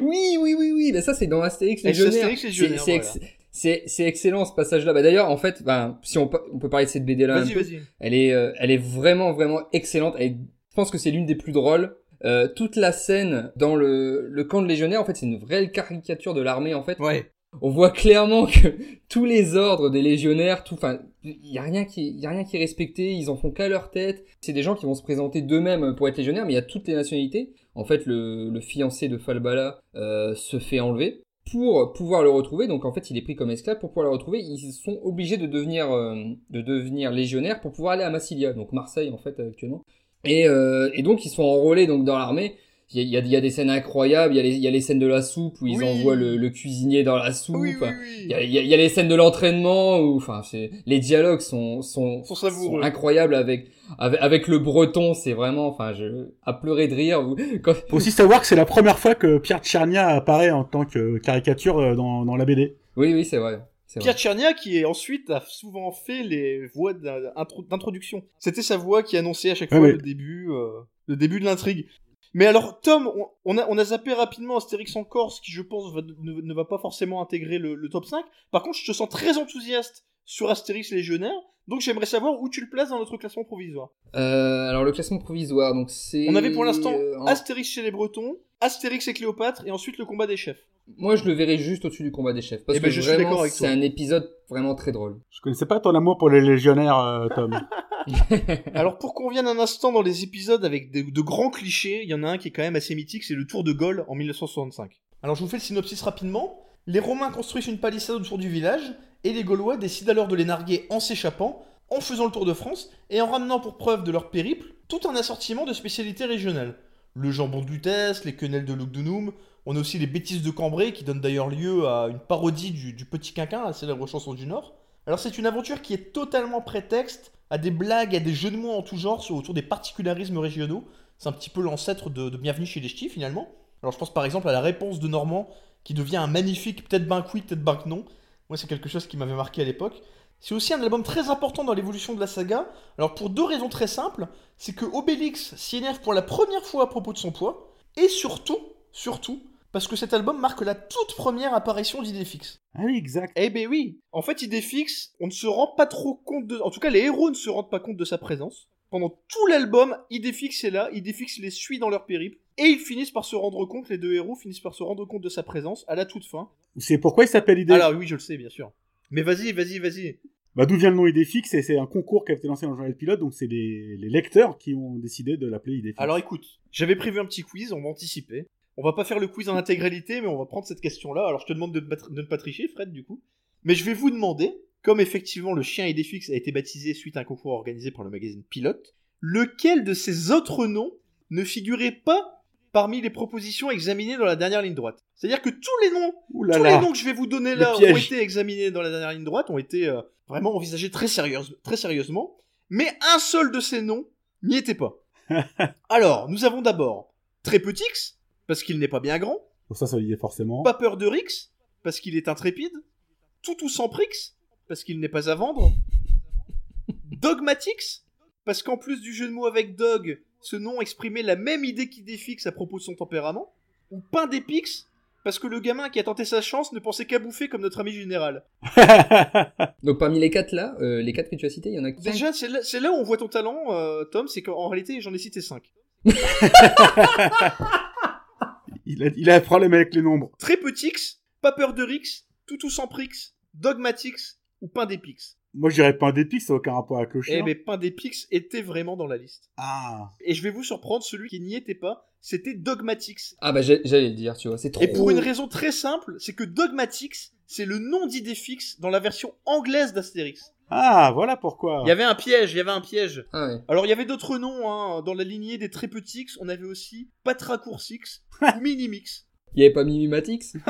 Oui, oui, oui, oui. Bah ça, c'est dans Astérix Légionnaire. Astérix Légionnaire, C'est- c'est voilà. C'est c'est excellent ce passage-là. Bah d'ailleurs, en fait, ben, si on, peut- on peut parler de cette BD là, Vas-y, vas-y. elle est, euh, elle est vraiment, vraiment excellente. Elle est- je pense que c'est l'une des plus drôles. Euh, toute la scène dans le, le camp de légionnaires, en fait, c'est une vraie caricature de l'armée. En fait, Ouais. on voit clairement que [laughs] tous les ordres des légionnaires, tout, enfin, il y a rien qui, y a rien qui est respecté. Ils en font qu'à leur tête. C'est des gens qui vont se présenter d'eux-mêmes pour être légionnaires, mais il y a toutes les nationalités. En fait, le, le fiancé de Falbala euh, se fait enlever pour pouvoir le retrouver. Donc en fait, il est pris comme esclave pour pouvoir le retrouver. Ils sont obligés de devenir, euh, de devenir légionnaires pour pouvoir aller à Massilia, donc Marseille en fait actuellement. Et, euh, et donc ils sont enrôlés donc dans l'armée. Il y a, il y, a, il y a des scènes incroyables. Il y a les, il y a les scènes de la soupe où ils Oui. envoient le, le cuisinier dans la soupe. Oui, oui, Enfin, oui. Il y a, il y a- il y a les scènes de l'entraînement où, enfin, c'est les dialogues sont sont, Sont incroyables avec, avec avec le breton. C'est vraiment, enfin, je à pleurer de rire. Quand, Faut aussi savoir que c'est la première fois que Pierre Tchernia apparaît en tant que caricature euh, dans, dans la BD. oui, oui, c'est vrai. Pierre Tchernia qui est ensuite a souvent fait les voix d'in- intro- d'introduction. C'était sa voix qui annonçait à chaque Ouais, fois ouais. le début, euh, le début de l'intrigue. Mais alors Tom, on, on a, on a zappé rapidement Astérix en Corse qui je pense va- ne, ne va pas forcément intégrer le, le top 5. Par contre je te sens très enthousiaste sur Astérix Légionnaire, donc j'aimerais savoir où tu le places dans notre classement provisoire. Euh, alors le classement provisoire, donc c'est. On avait pour l'instant euh, en- Astérix chez les Bretons, Astérix et Cléopâtre et ensuite le combat des chefs. Moi, je le verrais juste au-dessus du combat des chefs parce Eh ben, que je suis vraiment, avec c'est toi. un épisode vraiment très drôle. Je connaissais pas ton amour pour les légionnaires, euh, Tom. [laughs] Alors pour qu'on vienne un instant dans les épisodes avec de, de grands clichés, il y en a un qui est quand même assez mythique, c'est le Tour de Gaulle en 1965. Alors je vous fais le synopsis rapidement. Les Romains construisent une palissade autour du village et les Gaulois décident alors de les narguer en s'échappant, en faisant le tour de France et en ramenant pour preuve de leur périple tout un assortiment de spécialités régionales. Le jambon de les quenelles de Lugdunum, on a aussi les bêtises de Cambrai qui donnent d'ailleurs lieu à une parodie du, Petit Quinquin, la célèbre chanson du Nord. Alors c'est une aventure qui est totalement prétexte à des blagues, à des jeux de mots en tout genre autour des particularismes régionaux. C'est un petit peu l'ancêtre de, Bienvenue chez les Ch'tis finalement. Alors je pense par exemple à la réponse de Normand qui devient un magnifique peut-être ben oui, peut-être ben non. Moi c'est quelque chose qui m'avait marqué à l'époque. C'est aussi un album très important dans l'évolution de la saga. Alors pour deux raisons très simples, c'est que Obélix s'y énerve pour la première fois à propos de son poids, et surtout, surtout, parce que cet album marque la toute première apparition d'Idéfix. Ah oui, exact. Eh ben oui. En fait, Idéfix, on ne se rend pas trop compte de... En tout cas, les héros ne se rendent pas compte de sa présence. Pendant tout l'album, Idéfix est là, Idéfix les suit dans leur périple, et ils finissent par se rendre compte, les deux héros finissent par se rendre compte de sa présence à la toute fin. C'est pourquoi il s'appelle Idée. Alors oui, je le sais, bien sûr. Mais vas-y, vas-y, vas-y. Bah, d'où vient le nom Idéfix c'est un concours qui a été lancé dans le journal pilote, donc c'est les, les lecteurs qui ont décidé de l'appeler Idéfix. Alors écoute, j'avais prévu un petit quiz, on va anticiper. On va pas faire le quiz en intégralité, mais on va prendre cette question-là. Alors je te demande de, ne pas tr- de ne pas tricher, Fred, du coup. Mais je vais vous demander, comme effectivement le chien Idéfix a été baptisé suite à un concours organisé par le magazine Pilote, lequel de ces autres noms ne figurait pas parmi les propositions examinées dans la dernière ligne droite? C'est-à-dire que tous les noms tous les noms que je vais vous donner là ont été examinés dans la dernière ligne droite, ont été euh, vraiment envisagés très, sérieuse- très sérieusement, mais un seul de ces noms n'y était pas. [laughs] Alors, nous avons d'abord Très Petix, parce qu'il n'est pas bien grand, ça, ça veut dire forcément. Pas peur de Rix, parce qu'il est intrépide, Toutou sans Prix, parce qu'il n'est pas à vendre, Dogmatix, parce qu'en plus du jeu de mots avec Dog, ce nom exprimait la même idée qu'Idéfix à propos de son tempérament, ou Pain d'Épix, parce que le gamin qui a tenté sa chance ne pensait qu'à bouffer comme notre ami général. [laughs] Donc parmi les quatre là, euh, les quatre que tu as cités, il y en a cinq. Déjà, c'est là, où on voit ton talent, euh, Tom, c'est qu'en réalité, j'en ai cité 5. [laughs] il, a, il a un problème avec les nombres. Très Petix, Pas peur de Rix, Toutou sans Prix, Dogmatix ou Pain d'Épix. Moi, je dirais pas un d'épix, ça n'a aucun rapport avec le chien. Eh mais Pain d'Épix était vraiment dans la liste. Ah. Et je vais vous surprendre, celui qui n'y était pas, c'était Dogmatix. Ah bah j'ai- j'allais le dire, tu vois, c'est trop. Et pour une raison très simple, c'est que Dogmatix, c'est le nom d'Idéfix dans la version anglaise d'Astérix. Ah, voilà pourquoi. Il y avait un piège, il y avait un piège. Ah ouais. Alors il y avait d'autres noms, hein. dans la lignée des très petits, on avait aussi Patracoursix ou [laughs] Minimix. Il y avait pas Mimimatix [laughs]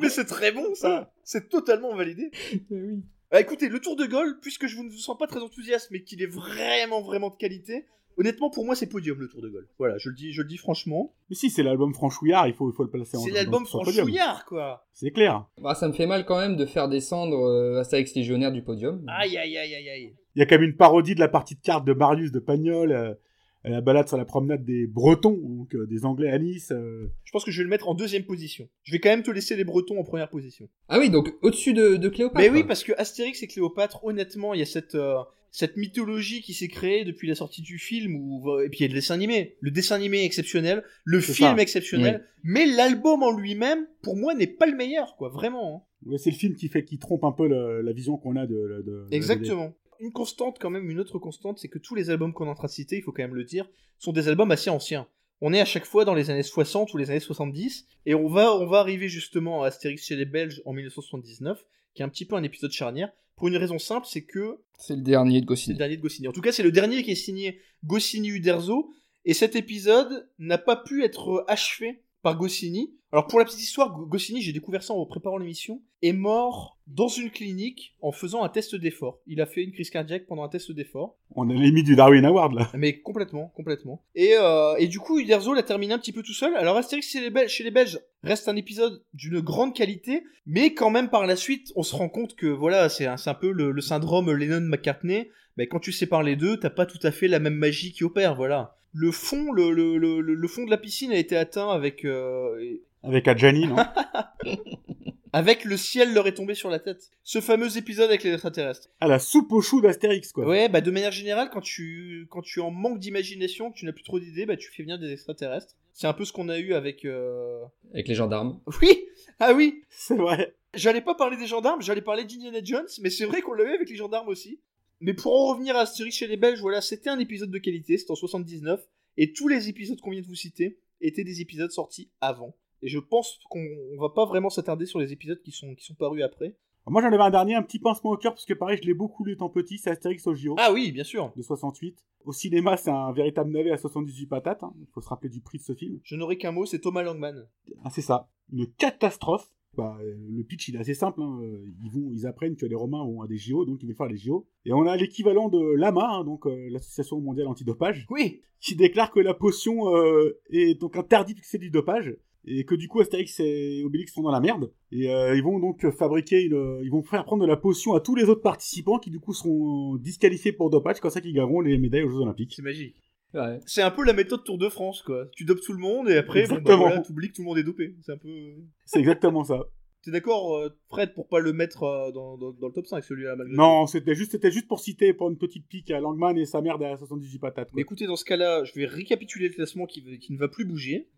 Mais c'est très bon ça C'est totalement validé oui. Ah, écoutez, le tour de Gaulle, puisque je vous ne vous sens pas très enthousiaste, mais qu'il est vraiment, vraiment de qualité, Honnêtement, pour moi, c'est podium le Tour de Gaulle. Voilà, je le dis, je le dis franchement. Mais si, c'est l'album franchouillard, il faut, il faut le placer en C'est l'album franchouillard, quoi. C'est clair. Bah, ça me fait mal quand même de faire descendre euh, Astérix Légionnaire du podium. Aïe, aïe, aïe, aïe, aïe. Il y a quand même une parodie de la partie de cartes de Marius de Pagnol, euh, la balade sur la promenade des Bretons, donc euh, des Anglais à Nice. euh. Je pense que je vais le mettre en deuxième position. Je vais quand même te laisser les Bretons en première position. Ah oui, donc au-dessus de, de Cléopâtre. Mais oui, parce que Astérix et Cléopâtre, honnêtement, il y a cette, euh, cette mythologie qui s'est créée depuis la sortie du film, où, et puis il y a le dessin animé. Le dessin animé est exceptionnel, le film ça. exceptionnel, mais l'album en lui-même, pour moi, n'est pas le meilleur, quoi, vraiment. hein. Ouais, c'est le film qui fait qui trompe un peu le- la vision qu'on a de, de- la. Exactement. Une constante, quand même, une autre constante, c'est que tous les albums qu'on est en train de citer, il faut quand même le dire, sont des albums assez anciens. On est à chaque fois dans les années 60 ou les années 70, et on va, on va arriver justement à Astérix chez les Belges en 1979, qui est un petit peu un épisode charnière, pour une raison simple, c'est que C'est le dernier de Goscinny. le dernier de Goscinny. En tout cas, c'est le dernier qui est signé Goscinny Uderzo, et cet épisode n'a pas pu être achevé par Goscinny. Alors pour la petite histoire, Go- Goscinny, j'ai découvert ça en préparant l'émission, est mort dans une clinique en faisant un test d'effort. Il a fait une crise cardiaque pendant un test d'effort. On a limite du Darwin Award là. Mais complètement, complètement. Et, euh, et du coup, Uderzo l'a terminé un petit peu tout seul. Alors Astérix chez les, Belges, chez les Belges reste un épisode d'une grande qualité, mais quand même par la suite, on se rend compte que voilà, c'est un, un peu le, le syndrome Lennon-McCartney. Mais quand tu sépares les deux, t'as pas tout à fait la même magie qui opère, voilà. Le fond, le, le, le, le- le fond de la piscine a été atteint avec euh, Avec Adjani, non [laughs] [laughs] avec le ciel leur est tombé sur la tête. Ce fameux épisode avec les extraterrestres. À la soupe aux choux d'Astérix, quoi. Ouais, bah de manière générale, quand tu quand tu en manques d'imagination, que tu n'as plus trop d'idées, bah tu fais venir des extraterrestres. C'est un peu ce qu'on a eu avec. euh, Avec les gendarmes. Oui, ah oui. C'est vrai. J'allais pas parler des gendarmes, j'allais parler d'Indiana Jones, mais c'est vrai qu'on l'a eu avec les gendarmes aussi. Mais pour en revenir à Astérix chez les Belges, voilà, c'était un épisode de qualité, c'était en 79, et tous les épisodes qu'on vient de vous citer étaient des épisodes sortis avant. Et je pense qu'on on va pas vraiment s'attarder sur les épisodes qui sont, qui sont parus après. Alors, moi j'en avais un dernier, un petit pincement au cœur, parce que pareil, je l'ai beaucoup lu étant petit, c'est Astérix au JO. Ah oui, bien sûr. de 68. Au cinéma, c'est un véritable navet à 78 patates. hein. Il faut se rappeler du prix de ce film. Je n'aurai qu'un mot, c'est Thomas Langman. Ah, c'est ça. Une catastrophe. Bah, euh, le pitch, il est assez simple. hein. Euh, Ils, vont, ils apprennent que les Romains vont à des JO, donc ils veulent faire les JO. Et on a l'équivalent de l'AMA, hein, donc euh, l'Association mondiale antidopage, Oui, qui déclare que la potion euh, est donc interdite puisque c'est du dopage. Et que du coup, Astérix et Obélix sont dans la merde. Et euh, ils vont donc fabriquer une... Ils vont faire prendre de la potion à tous les autres participants qui du coup seront disqualifiés pour dopage, comme ça qu'ils gagneront les médailles aux Jeux Olympiques. c'est magique. Ouais. C'est un peu la méthode Tour de France, quoi. Tu dopes tout le monde et après, bon, bah, voilà, t'oublies que tout le monde est dopé. C'est un peu. C'est exactement ça. T'es d'accord, euh, Fred, pour pas le mettre euh, dans, dans, dans le top 5, celui-là, malgré tout Non, c'était juste, c'était juste pour citer, pour une petite pique à Langman et sa mère derrière 78 patates. Mais écoutez, dans ce cas-là, je vais récapituler le classement qui, qui ne va plus bouger.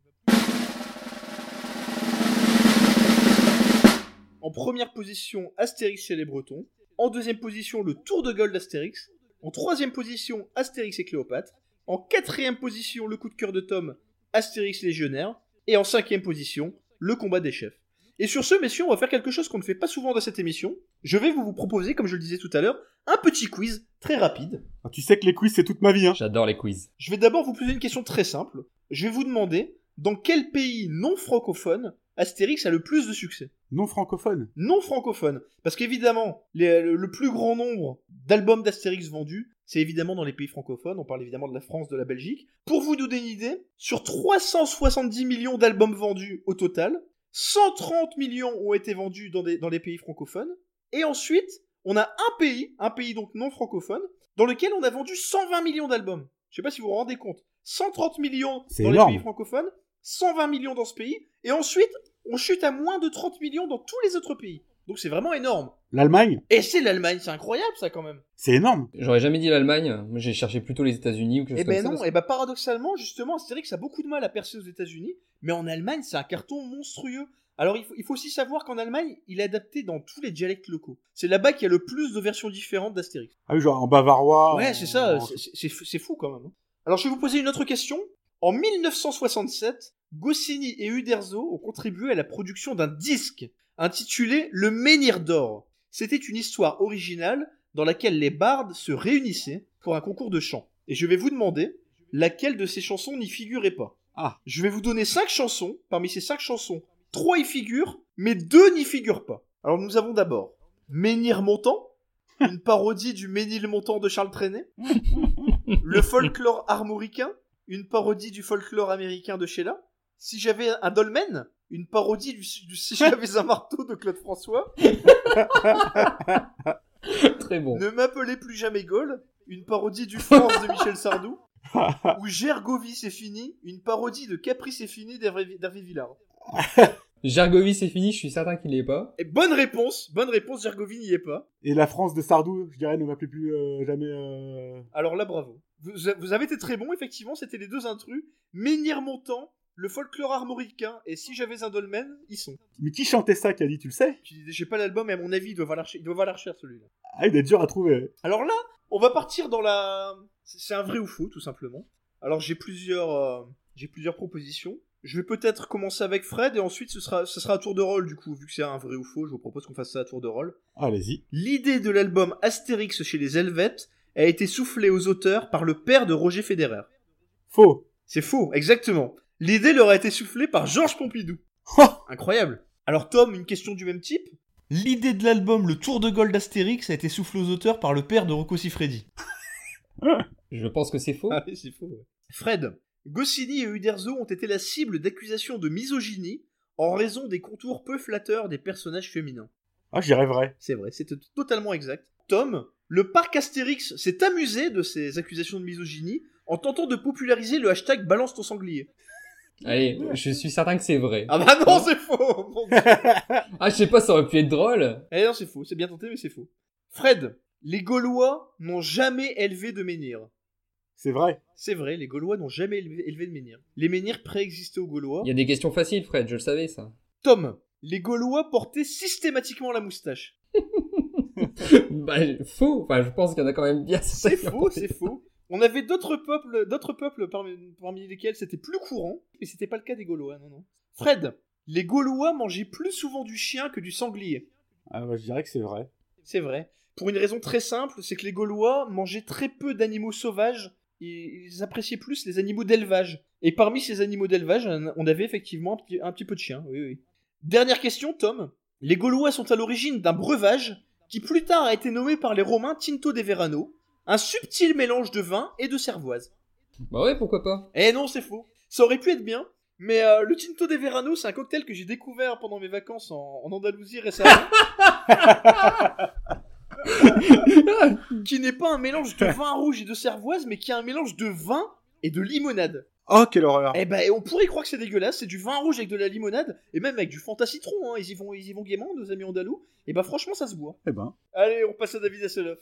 En première position, Astérix chez les Bretons. En deuxième position, le Tour de Gueule d'Astérix. En troisième position, Astérix et Cléopâtre. En quatrième position, le coup de cœur de Tom, Astérix Légionnaire. Et en cinquième position, le combat des chefs. Et sur ce, messieurs, on va faire quelque chose qu'on ne fait pas souvent dans cette émission. Je vais vous, vous proposer, comme je le disais tout à l'heure, un petit quiz très rapide. Ah, tu sais que les quiz, c'est toute ma vie. Hein. J'adore les quiz. Je vais d'abord vous poser une question très simple. Je vais vous demander dans quel pays non francophone Astérix a le plus de succès Non francophone. Non francophone. Parce qu'évidemment, le plus grand nombre d'albums d'Astérix vendus, c'est évidemment dans les pays francophones. On parle évidemment de la France, de la Belgique. Pour vous donner une idée, sur 370 millions d'albums vendus au total, 130 millions ont été vendus dans, des- dans les pays francophones. Et ensuite, on a un pays, un pays donc non francophone, dans lequel on a vendu 120 millions d'albums. Je sais pas si vous vous rendez compte. 130 millions dans énorme. les pays francophones, 120 millions dans ce pays, et ensuite, on chute à moins de 30 millions dans tous les autres pays. Donc c'est vraiment énorme. L'Allemagne, Et c'est l'Allemagne, c'est incroyable ça quand même. c'est énorme. J'aurais jamais dit l'Allemagne. Moi, j'ai cherché plutôt les États-Unis ou quelque Eh chose comme ben ça. non, et ben paradoxalement, justement, Astérix a beaucoup de mal à percer aux États-Unis, mais en Allemagne, c'est un carton monstrueux. Alors il faut, il faut aussi savoir qu'en Allemagne, il est adapté dans tous les dialectes locaux. C'est là-bas qu'il y a le plus de versions différentes d'Astérix. Ah oui, genre en bavarois. Ouais, en- c'est ça, en- c'est- c'est fou- c'est fou quand même. hein. Alors je vais vous poser une autre question. En 1967, Goscinny et Uderzo ont contribué à la production d'un disque intitulé Le Menhir d'Or. C'était une histoire originale dans laquelle les bardes se réunissaient pour un concours de chant. Et je vais vous demander laquelle de ces chansons n'y figurait pas. Ah. Je vais vous donner cinq chansons. Parmi ces cinq chansons, trois y figurent, mais deux n'y figurent pas. Alors nous avons d'abord Menhir montant, une parodie du Ménil montant de Charles Trenet. Le folklore armoricain, une parodie du folklore américain de Sheila. Si j'avais un dolmen, une parodie du, du Si j'avais [laughs] un marteau de Claude François. [laughs] Très bon. Ne m'appelez plus jamais Gaulle, une parodie du France de Michel Sardou. [laughs] Ou Gergovie c'est fini, une parodie de Capri c'est fini d'Hervé Villard. Jargovi, c'est fini, je suis certain qu'il n'y est pas. Et bonne réponse, bonne réponse, Gergovie n'y est pas. Et la France de Sardou, je dirais, ne m'appelait plus euh, jamais. euh, Alors là, bravo. Vous, vous avez été très bon, effectivement, c'était les deux intrus. Menhir Montant, le folklore armoricain, et si j'avais un dolmen, ils sont. Mais qui chantait ça, qui a dit, tu le sais j'ai pas l'album, mais à mon avis, il doit valoir cher, il doit valoir cher celui-là. Ah, il est dur à trouver. Alors là, on va partir dans la. C'est c'est un vrai ou faux, tout simplement. Alors j'ai plusieurs, euh, j'ai plusieurs propositions. Je vais peut-être commencer avec Fred et ensuite ce sera, ce sera à tour de rôle du coup, vu que c'est un vrai ou faux. Je vous propose qu'on fasse ça à tour de rôle. Allez-y. L'idée de l'album Astérix chez les Helvètes a été soufflée aux auteurs par le père de Roger Federer. Faux. C'est faux, exactement. L'idée leur a été soufflée par Georges Pompidou. Incroyable. Alors Tom, une question du même type? L'idée de l'album Le Tour de Gold d'Astérix a été soufflée aux auteurs par le père de Rocco Siffredi. [laughs] Je pense que c'est faux. Ah oui, c'est faux. ouais. Fred, Goscinny et Uderzo ont été la cible d'accusations de misogynie en raison des contours peu flatteurs des personnages féminins. Ah, j'y rêverais. C'est vrai, c'était totalement exact. Tom, le parc Astérix s'est amusé de ces accusations de misogynie en tentant de populariser le hashtag balance ton sanglier. Allez, je suis certain que c'est vrai. Ah bah non, c'est faux mon Dieu. [laughs] Ah, je sais pas, ça aurait pu être drôle. Eh non, c'est faux, c'est bien tenté, mais c'est faux. Fred, les Gaulois n'ont jamais élevé de menhir. C'est vrai. C'est vrai, les Gaulois n'ont jamais élevé, élevé de menhir. Les menhirs préexistaient aux Gaulois. Il y a des questions faciles, Fred, je le savais, ça. Tom, les Gaulois portaient systématiquement la moustache. [laughs] bah, faux. Enfin, je pense qu'il y en a quand même bien. C'est faux, c'est faux. On avait d'autres peuples, d'autres peuples parmi, parmi lesquels c'était plus courant, mais c'était pas le cas des Gaulois, non, non. Fred, les Gaulois mangeaient plus souvent du chien que du sanglier. Ah, bah, je dirais que c'est vrai. C'est vrai. Pour une raison très simple, c'est que les Gaulois mangeaient très peu d'animaux sauvages, et ils appréciaient plus les animaux d'élevage. Et parmi ces animaux d'élevage, on avait effectivement un petit, un petit peu de chien, oui, oui. Dernière question, Tom. Les Gaulois sont à l'origine d'un breuvage qui plus tard a été nommé par les Romains Tinto de Verano, un subtil mélange de vin et de cervoise. Bah ouais, pourquoi pas. Eh non, c'est faux. Ça aurait pu être bien, mais euh, le Tinto de Verano, c'est un cocktail que j'ai découvert pendant mes vacances en, en Andalousie récemment. [laughs] qui n'est pas un mélange de vin rouge et de cervoise, mais qui est un mélange de vin et de limonade. Oh, quelle horreur. Eh ben, on pourrait croire que c'est dégueulasse, c'est du vin rouge avec de la limonade, et même avec du Fanta citron, hein. ils, y vont, ils y vont gaiement, nos amis andalous. Et bah franchement, ça se boit. Eh ben. Allez, on passe à David Hasselhoff.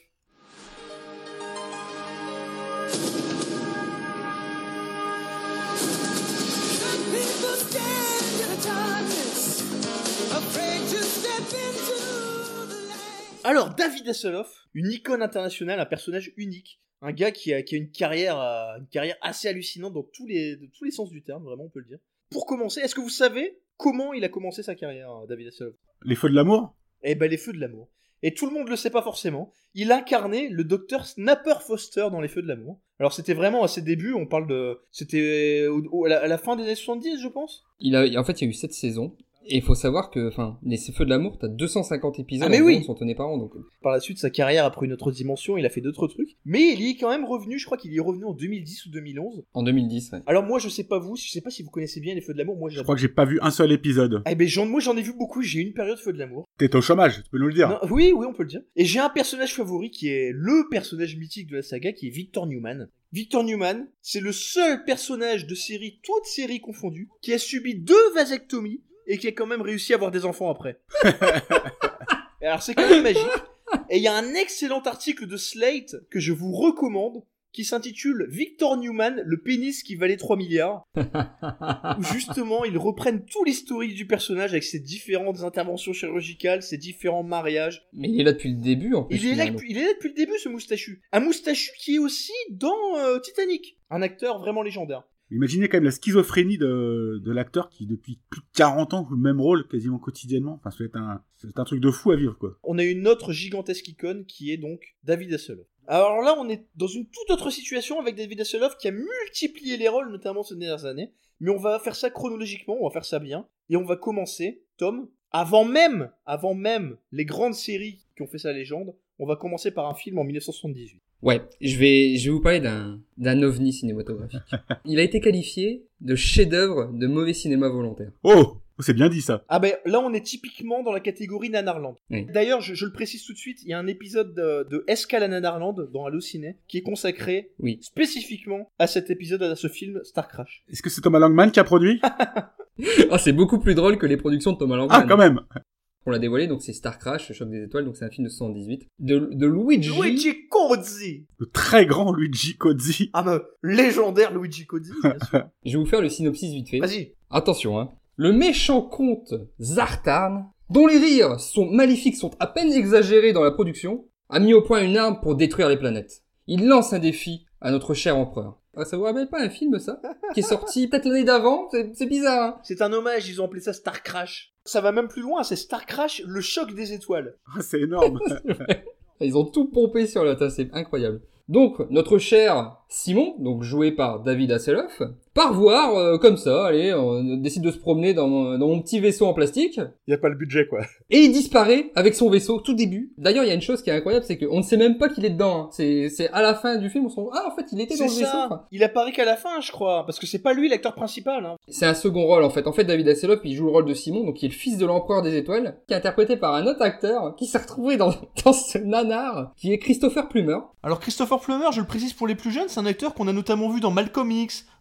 Alors, David Hasselhoff, une icône internationale, un personnage unique, un gars qui a, qui a une carrière, euh, une carrière assez hallucinante dans tous les, de tous les sens du terme, vraiment, on peut le dire. Pour commencer, est-ce que vous savez comment il a commencé sa carrière, euh, David Hasselhoff? Les feux de l'amour? Eh ben, les Feux de l'amour. Et tout le monde le sait pas forcément. Il incarnait le docteur Snapper Foster dans Les Feux de l'amour. Alors c'était vraiment à ses débuts, on parle de... C'était à la fin des années 70, je pense Il a, en fait, il y a eu 7 saisons. Et il faut savoir que, enfin, les Feux de l'amour, t'as 250 épisodes Ah, mais oui. sont tenus par an, donc. Par la suite, sa carrière a pris une autre dimension, il a fait d'autres trucs. Mais il y est quand même revenu, je crois qu'il y est revenu en 2010 ou 2011. En 2010, ouais. Alors moi, je sais pas vous, je sais pas si vous connaissez bien Les Feux de l'amour, moi Je crois que j'ai pas vu un seul épisode. Eh ben, j'en- moi j'en ai vu beaucoup, j'ai eu une période Feux de l'amour. T'es au chômage, tu peux nous le dire. Non, oui, oui, on peut le dire. Et j'ai un personnage favori qui est le personnage mythique de la saga, qui est Victor Newman. Victor Newman, c'est le seul personnage de série, toutes séries confondues, qui a subi deux vasectomies et qui a quand même réussi à avoir des enfants après. [laughs] Et Alors c'est quand même magique. Et il y a un excellent article de Slate que je vous recommande qui s'intitule Victor Newman, le pénis qui valait 3 milliards, où justement ils reprennent tout l'historique du personnage avec ses différentes interventions chirurgicales, ses différents mariages, Mais il est là depuis le début, en plus. il est, là, finalement. depuis- il est là depuis le début, ce moustachu. Un moustachu qui est aussi dans euh, Titanic. Un acteur vraiment légendaire. Imaginez quand même la schizophrénie de, de l'acteur qui, depuis plus de 40 ans, joue le même rôle quasiment quotidiennement. Enfin, être un, c'est un truc de fou à vivre, quoi. On a une autre gigantesque icône qui est donc David Hasselhoff. Alors là, on est dans une toute autre situation avec David Hasselhoff qui a multiplié les rôles, notamment ces dernières années. Mais on va faire ça chronologiquement, on va faire ça bien. Et on va commencer, Tom, avant même, avant même les grandes séries qui ont fait sa légende, on va commencer par un film en 1978. Ouais, je vais, je vais vous parler d'un, d'un ovni cinématographique. [laughs] Il a été qualifié de chef-d'œuvre de mauvais cinéma volontaire. Oh C'est bien dit ça. Ah ben là on est typiquement dans la catégorie Nanarland. Oui. D'ailleurs je, je le précise tout de suite, il y a un épisode de, de Escale à Nanarland dans Allociné qui est consacré Oui. spécifiquement à cet épisode, à ce film Star Crash. Est-ce que c'est Thomas Langman qui a produit? [laughs] Ah, c'est beaucoup plus drôle que les productions de Thomas Langman. Ah, quand même On l'a dévoilé, donc c'est Star Crash, le choc des étoiles, donc c'est un film de 78. De, de Luigi. Luigi Cozzi Le très grand Luigi Cozzi. Ah ben, légendaire Luigi Cozzi, bien sûr. [laughs] Je vais vous faire le synopsis vite fait. Vas-y. Attention, hein. Le méchant comte Zartan, dont les rires sont maléfiques, sont à peine exagérés dans la production, a mis au point une arme pour détruire les planètes. Il lance un défi à notre cher empereur. Ah, ça vous rappelle pas un film, ça? Qui est sorti peut-être l'année d'avant? C'est c'est bizarre, hein C'est un hommage, ils ont appelé ça Star Crash. Ça va même plus loin, c'est Star Crash, le choc des étoiles. [laughs] Ah, c'est énorme. [laughs] Ils ont tout pompé sur la tasse, c'est incroyable. Donc, notre cher Simon, donc joué par David Hasselhoff, part voir, euh, comme ça, allez, on décide de se promener dans mon, dans mon petit vaisseau en plastique, Il y a pas le budget, quoi. [laughs] et il disparaît avec son vaisseau tout début. D'ailleurs, il y a une chose qui est incroyable, c'est qu'on ne sait même pas qu'il est dedans. hein. C'est, c'est à la fin du film, on se rend ah, en fait, il était dans le vaisseau. ça. Enfin, Il apparaît qu'à la fin, je crois, parce que c'est pas lui l'acteur principal. Hein. C'est un second rôle, en fait. En fait, David Hasselhoff, il joue le rôle de Simon, donc qui est le fils de l'empereur des étoiles, qui est interprété par un autre acteur, qui s'est retrouvé dans, [laughs] dans ce nanar, qui est Christopher Plummer. Alors Christopher Plummer, je le précise pour les plus jeunes, c'est un acteur qu'on a notamment vu dans Malcolm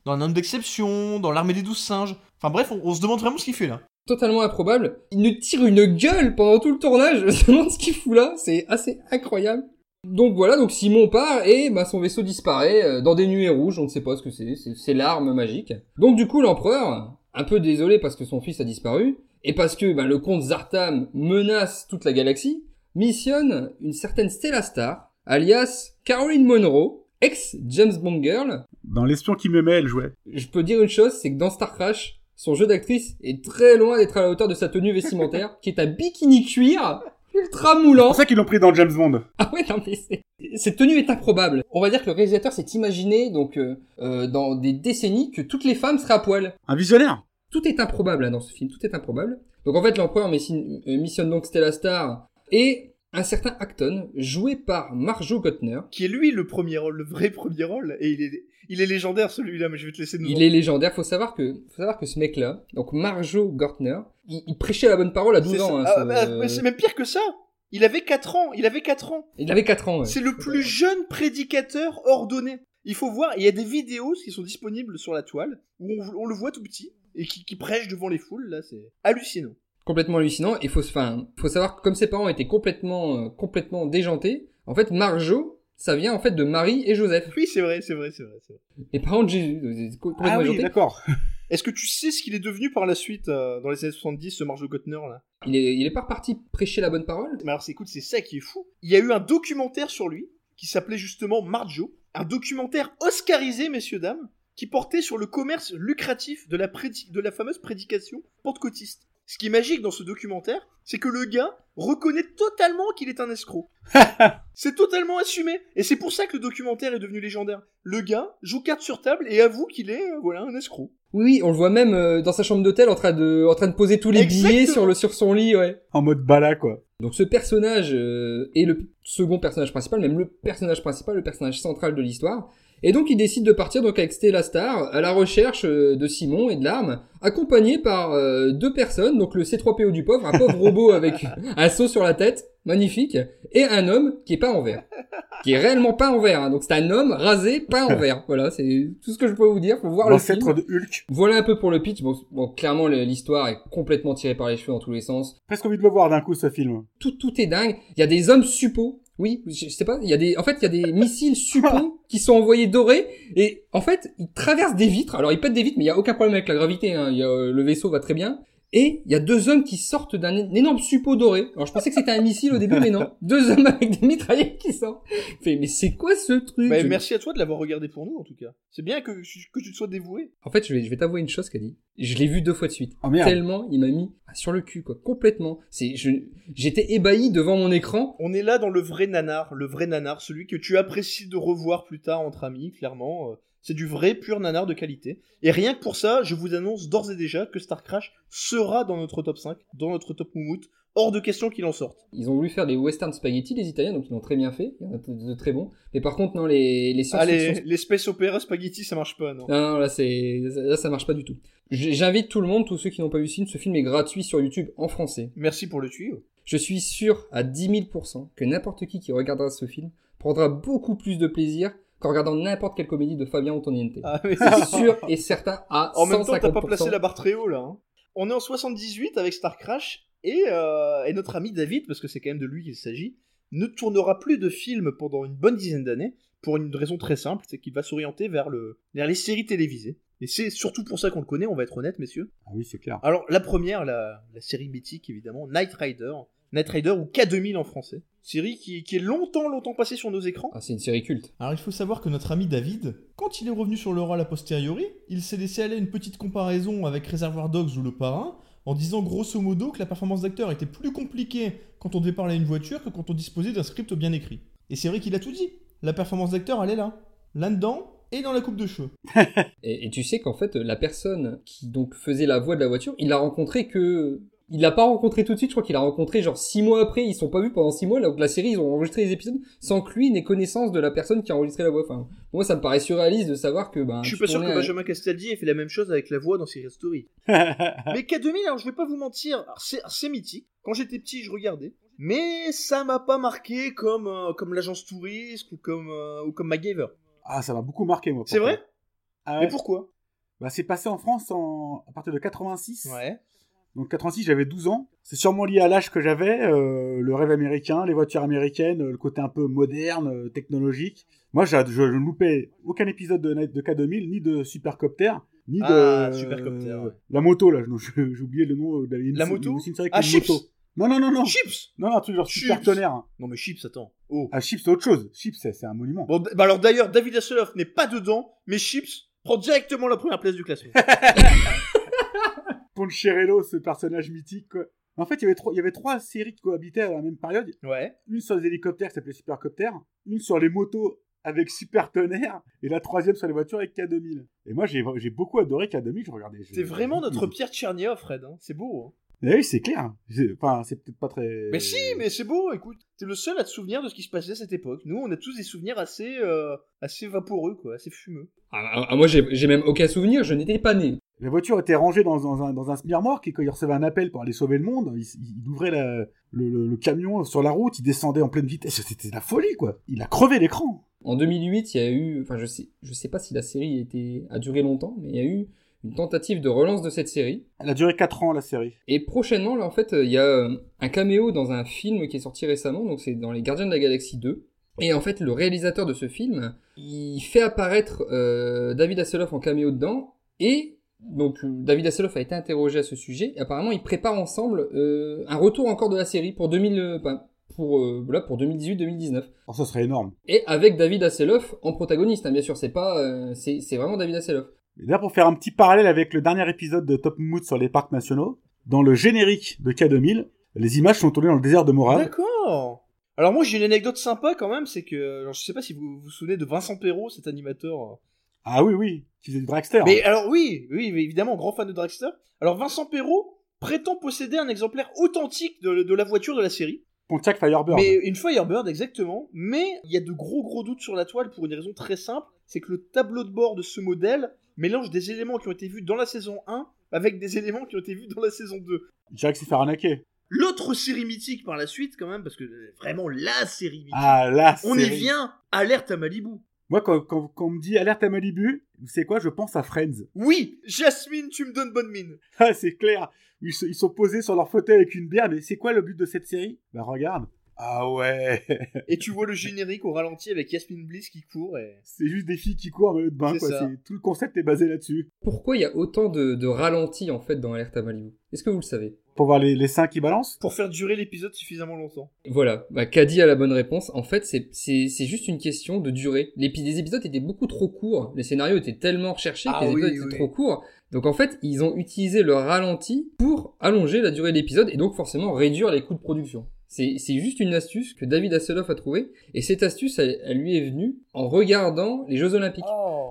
dans Un homme d'exception, dans L'armée des douze singes. Enfin bref, on, se demande vraiment ce qu'il fait là. totalement improbable. Il nous tire une gueule pendant tout le tournage. [laughs] Je me demande ce qu'il fout là. C'est assez incroyable. Donc voilà, donc Simon part et bah, son vaisseau disparaît euh, dans des nuées rouges. On ne sait pas ce que c'est. C'est- l'arme magique. Donc du coup, l'empereur, un peu désolé parce que son fils a disparu et parce que bah, le comte Zartam menace toute la galaxie, missionne une certaine Stella Star, alias Caroline Monroe, ex James Bond girl, Dans L'espion qui m'aimait, elle jouait. je peux dire une chose, c'est que dans Star Crash, son jeu d'actrice est très loin d'être à la hauteur de sa tenue vestimentaire, [laughs] qui est un bikini cuir ultra C'est moulant. pour ça qu'ils l'ont pris dans James Bond. Ah ouais, non mais c'est... Cette tenue est improbable. On va dire que le réalisateur s'est imaginé, donc, euh, euh, dans des décennies, que toutes les femmes seraient à poil. Un visionnaire. Tout est improbable hein, dans ce film, tout est improbable. Donc en fait, l'empereur euh, missionne donc Stella Star et un certain Acton, joué par Marjo Gottner. Qui est lui le premier rôle, le vrai premier rôle, et il est, il est légendaire celui-là, mais je vais te laisser nous Il est légendaire. Faut savoir que, faut savoir que ce mec-là, donc Marjo Gortner, il, il prêchait la bonne parole à 12 C'est ans. hein, Ah, bah, mais c'est même pire que ça. Il avait 4 ans, il avait 4 ans. Il avait 4 ans. ouais. C'est le plus jeune prédicateur ordonné. Il faut voir, il y a des vidéos qui sont disponibles sur la toile, où on, on le voit tout petit, et qui, qui prêche devant les foules, là, c'est hallucinant. Complètement hallucinant. Et faut, enfin, faut savoir que comme ses parents étaient complètement, euh, complètement déjantés, en fait, Marjo, ça vient en fait de Marie et Joseph, Oui, c'est vrai, c'est vrai, c'est vrai. vrai. les parents de Jésus. complètement Ah oui, d'accord. [laughs] Est-ce que tu sais ce qu'il est devenu par la suite, euh, dans les années 70, ce Marjo Gottner, là? Il est, il est pas reparti prêcher la bonne parole? Mais alors, écoute, c'est ça qui est fou. Il y a eu un documentaire sur lui, qui s'appelait justement Marjo. Un documentaire oscarisé, messieurs, dames, qui portait sur le commerce lucratif de la, de la fameuse prédication pentecôtiste. Ce qui est magique dans ce documentaire, c'est que le gars reconnaît totalement qu'il est un escroc. [laughs] c'est totalement assumé. Et c'est pour ça que le documentaire est devenu légendaire. Le gars joue carte sur table et avoue qu'il est, euh, voilà, un escroc. Oui, oui, on le voit même euh, dans sa chambre d'hôtel en train de, en train de poser tous les billets Exactement. sur le, sur son lit, ouais. En mode bala, quoi. Donc ce personnage euh, est le second personnage principal, même le personnage principal, le personnage central de l'histoire. Et donc il décide de partir donc avec Stella Star à la recherche euh, de Simon et de l'arme, accompagné par euh, deux personnes, donc le C3PO du pauvre, un pauvre [laughs] robot avec un seau sur la tête, magnifique, et un homme qui est peint en vert, qui est réellement peint en vert. hein. Donc c'est un homme rasé, peint en vert. Voilà, c'est tout ce que je peux vous dire. Faut voir le film. De Hulk. Voilà un peu pour le pitch. Bon, bon, clairement l'histoire est complètement tirée par les cheveux dans tous les sens Presque envie de le voir d'un coup, ce film. tout, tout est dingue. Il y a des hommes suppos. Oui, je sais pas. Il y a des, en fait, il y a des missiles suppos [laughs] qui sont envoyés dorés et en fait, ils traversent des vitres. Alors, ils pètent des vitres, mais il y a aucun problème avec la gravité. Hein. Il y a, euh, le vaisseau va très bien. Et il y a deux hommes qui sortent d'un énorme suppôt doré. Alors, je pensais que c'était un missile au début, mais non. [laughs] Deux hommes avec des mitraillettes qui sortent. Mais c'est quoi ce truc? Bah, Je- merci à toi de l'avoir regardé pour nous, en tout cas. C'est bien que, que tu te sois dévoué. En fait, je vais, je vais t'avouer une chose dit. Je l'ai vu deux fois de suite. Oh merde. Tellement il m'a mis sur le cul, quoi. Complètement. C'est, je, j'étais ébahi devant mon écran. On est là dans le vrai nanar, le vrai nanar, celui que tu apprécies de revoir plus tard entre amis, clairement. C'est du vrai, pur nanar de qualité. Et rien que pour ça, je vous annonce d'ores et déjà que Star Crash sera dans notre top 5, dans notre top moumout, hors de question qu'il en sorte. Ils ont voulu faire des western spaghetti, les Italiens, donc ils l'ont très bien fait. Il y en a de, très bons. Mais par contre, non, les, les Ah, les, les space opera spaghetti, ça marche pas, non. Non, non, là, c'est, là, ça marche pas du tout. J'invite tout le monde, tous ceux qui n'ont pas vu ce film, ce film est gratuit sur YouTube en français. Merci pour le tuyau. Je suis sûr à 10 000% que n'importe qui qui regardera ce film prendra beaucoup plus de plaisir qu'en regardant n'importe quelle comédie de Fabien Antoniente. Ah, mais C'est sûr et certain à En même temps, 150%. t'as pas placé la barre très haut là. hein. On est en 78 avec Star Crash et, euh, et notre ami David, parce que c'est quand même de lui qu'il s'agit, ne tournera plus de films pendant une bonne dizaine d'années pour une raison très simple, c'est qu'il va s'orienter vers, le, vers les séries télévisées. Et c'est surtout pour ça qu'on le connaît, on va être honnête, messieurs. Ah oui, c'est clair. Alors, la première, la, la série mythique évidemment, Night Rider. Night Rider ou K2000 en français. Série qui, qui est longtemps, longtemps passée sur nos écrans. Ah, c'est une série culte. Alors il faut savoir que notre ami David, quand il est revenu sur le rôle a posteriori, il s'est laissé aller à une petite comparaison avec Reservoir Dogs ou Le Parrain, en disant grosso modo que la performance d'acteur était plus compliquée quand on devait parler à une voiture que quand on disposait d'un script bien écrit. Et c'est vrai qu'il a tout dit. La performance d'acteur, elle est là. Là-dedans et dans la coupe de cheveux. [laughs] Et, et tu sais qu'en fait, la personne qui donc faisait la voix de la voiture, il l'a rencontré que. Il l'a pas rencontré tout de suite, je crois qu'il l'a rencontré genre six mois après, ils sont pas vus pendant six mois, donc la série, ils ont enregistré les épisodes sans que lui n'ait connaissance de la personne qui a enregistré la voix. Enfin, moi, ça me paraît surréaliste de savoir que, ben. Je suis pas sûr que Benjamin Castaldi ait fait la même chose avec la voix dans Serial Story. [laughs] Mais K2000, alors je vais pas vous mentir, c'est mythique. Quand j'étais petit, je regardais. Mais ça m'a pas marqué comme, euh, comme l'agence touriste ou comme, euh, ou comme MacGyver. Ah, ça m'a beaucoup marqué, moi. C'est vrai? Ah Mais pourquoi? Bah, c'est passé en France en... à partir de 86. Ouais. Donc 86, j'avais 12 ans. C'est sûrement lié à l'âge que j'avais, euh, le rêve américain, les voitures américaines, euh, le côté un peu moderne, euh, technologique. Moi, je, je ne loupais aucun épisode de, de K2000, ni de Supercopter, ni Ah, de... Supercopter, ouais. La moto, là, j'ai oublié le nom. euh, de une- La il y a moto une série Ah, une Chips moto. Non, non, non, non. Chips Non, non, un truc genre Super Chips. tonnerre. hein. Non mais Chips, attends. Oh. Ah, Chips, c'est autre chose. Chips, c'est un monument. Bon, bah alors d'ailleurs, David Hasselhoff n'est pas dedans, mais Chips prend directement la première place du classement. [laughs] Poncherello, ce personnage mythique, quoi. En fait, il y avait trois, il y avait trois séries qui cohabitaient à la même période. ouais. Une sur les hélicoptères qui s'appelait Supercopter, une sur les motos avec Super Tonnerre, et la troisième sur les voitures avec K2000. Et moi, j'ai j'ai beaucoup adoré K2000, je regardais. C'est vraiment notre Pierre Tcherniov, Fred. hein. C'est beau. Hein. Eh oui, c'est clair. C'est- Enfin, c'est peut-être pas très... Mais si, mais c'est beau, écoute. T'es le seul à te souvenir de ce qui se passait à cette époque. Nous, on a tous des souvenirs assez, euh, assez vaporeux, quoi, assez fumeux. Ah, ah, moi, j'ai même aucun souvenir, je n'étais pas né. Les voitures étaient rangées dans, dans un, dans un smirmorque, et quand il recevait un appel pour aller sauver le monde, il, il ouvrait la- le, le- le camion sur la route, il descendait en pleine vitesse. C'était la folie, quoi. Il a crevé l'écran. En 2008, il y a eu, enfin, je sais, je sais pas si la série était, a duré longtemps, mais il y a eu une tentative de relance de cette série. Elle a duré 4 ans, la série. Et prochainement, là, en fait, il y a euh, un caméo dans un film qui est sorti récemment, donc c'est dans Les Gardiens de la Galaxie 2. Et en fait, le réalisateur de ce film, il fait apparaître euh, David Hasselhoff en caméo dedans, et donc euh, David Hasselhoff a été interrogé à ce sujet, et apparemment, ils préparent ensemble euh, un retour encore de la série pour 2000, euh, enfin, pour euh, voilà, pour 2018-2019. Oh, ça serait énorme. Et avec David Hasselhoff en protagoniste, hein, bien sûr, c'est pas, euh, c'est vraiment David Hasselhoff. Et là, pour faire un petit parallèle avec le dernier épisode de Top Mood sur les parcs nationaux, dans le générique de K2000, les images sont tournées dans le désert de Morale. D'accord. Alors moi, j'ai une anecdote sympa quand même, c'est que, alors, je sais pas si vous vous souvenez de Vincent Perrault, cet animateur. euh, Ah oui, oui, qui faisait du dragster. Mais alors oui, oui, mais évidemment, grand fan de Dragster. Alors Vincent Perrault prétend posséder un exemplaire authentique de, de la voiture de la série. Pontiac Firebird. Mais une Firebird, exactement. Mais il y a de gros gros doutes sur la toile pour une raison très simple, c'est que le tableau de bord de ce modèle mélange des éléments qui ont été vus dans la saison 1 avec des éléments qui ont été vus dans la saison 2. Je dirais que c'est faire arnaquer. L'autre série mythique par la suite, quand même, parce que euh, vraiment la série mythique. Ah là, on y vient, alerte à Malibu. Moi, quand, quand, quand on me dit alerte à Malibu, vous savez quoi? Je pense à Friends. Oui, Jasmine, tu me donnes bonne mine. [laughs] Ah, c'est clair. Ils, se- ils sont posés sur leur fauteuil avec une bière. Mais c'est quoi le but de cette série? Bah regarde. Ah ouais. Et tu vois le générique au ralenti avec Yasmine Bliss qui court et... c'est juste des filles qui courent en maillot de bain. C'est Quoi. Tout le concept est basé là-dessus. Pourquoi il y a autant de, de ralentis en fait dans Alerte à Malibu? Est-ce que vous le savez? Pour voir les, les seins qui balancent? pour faire durer l'épisode suffisamment longtemps. Voilà, bah, Caddy a la bonne réponse. En fait, c'est- juste une question de durée. Les, les épisodes étaient beaucoup trop courts. Les scénarios étaient tellement recherchés Ah que les oui, épisodes oui. étaient trop courts. Donc en fait, ils ont utilisé le ralenti pour allonger la durée de l'épisode et donc forcément réduire les coûts de production. C'est juste une astuce que David Hasselhoff a trouvée. Et cette astuce, elle, elle lui est venue en regardant les Jeux Olympiques.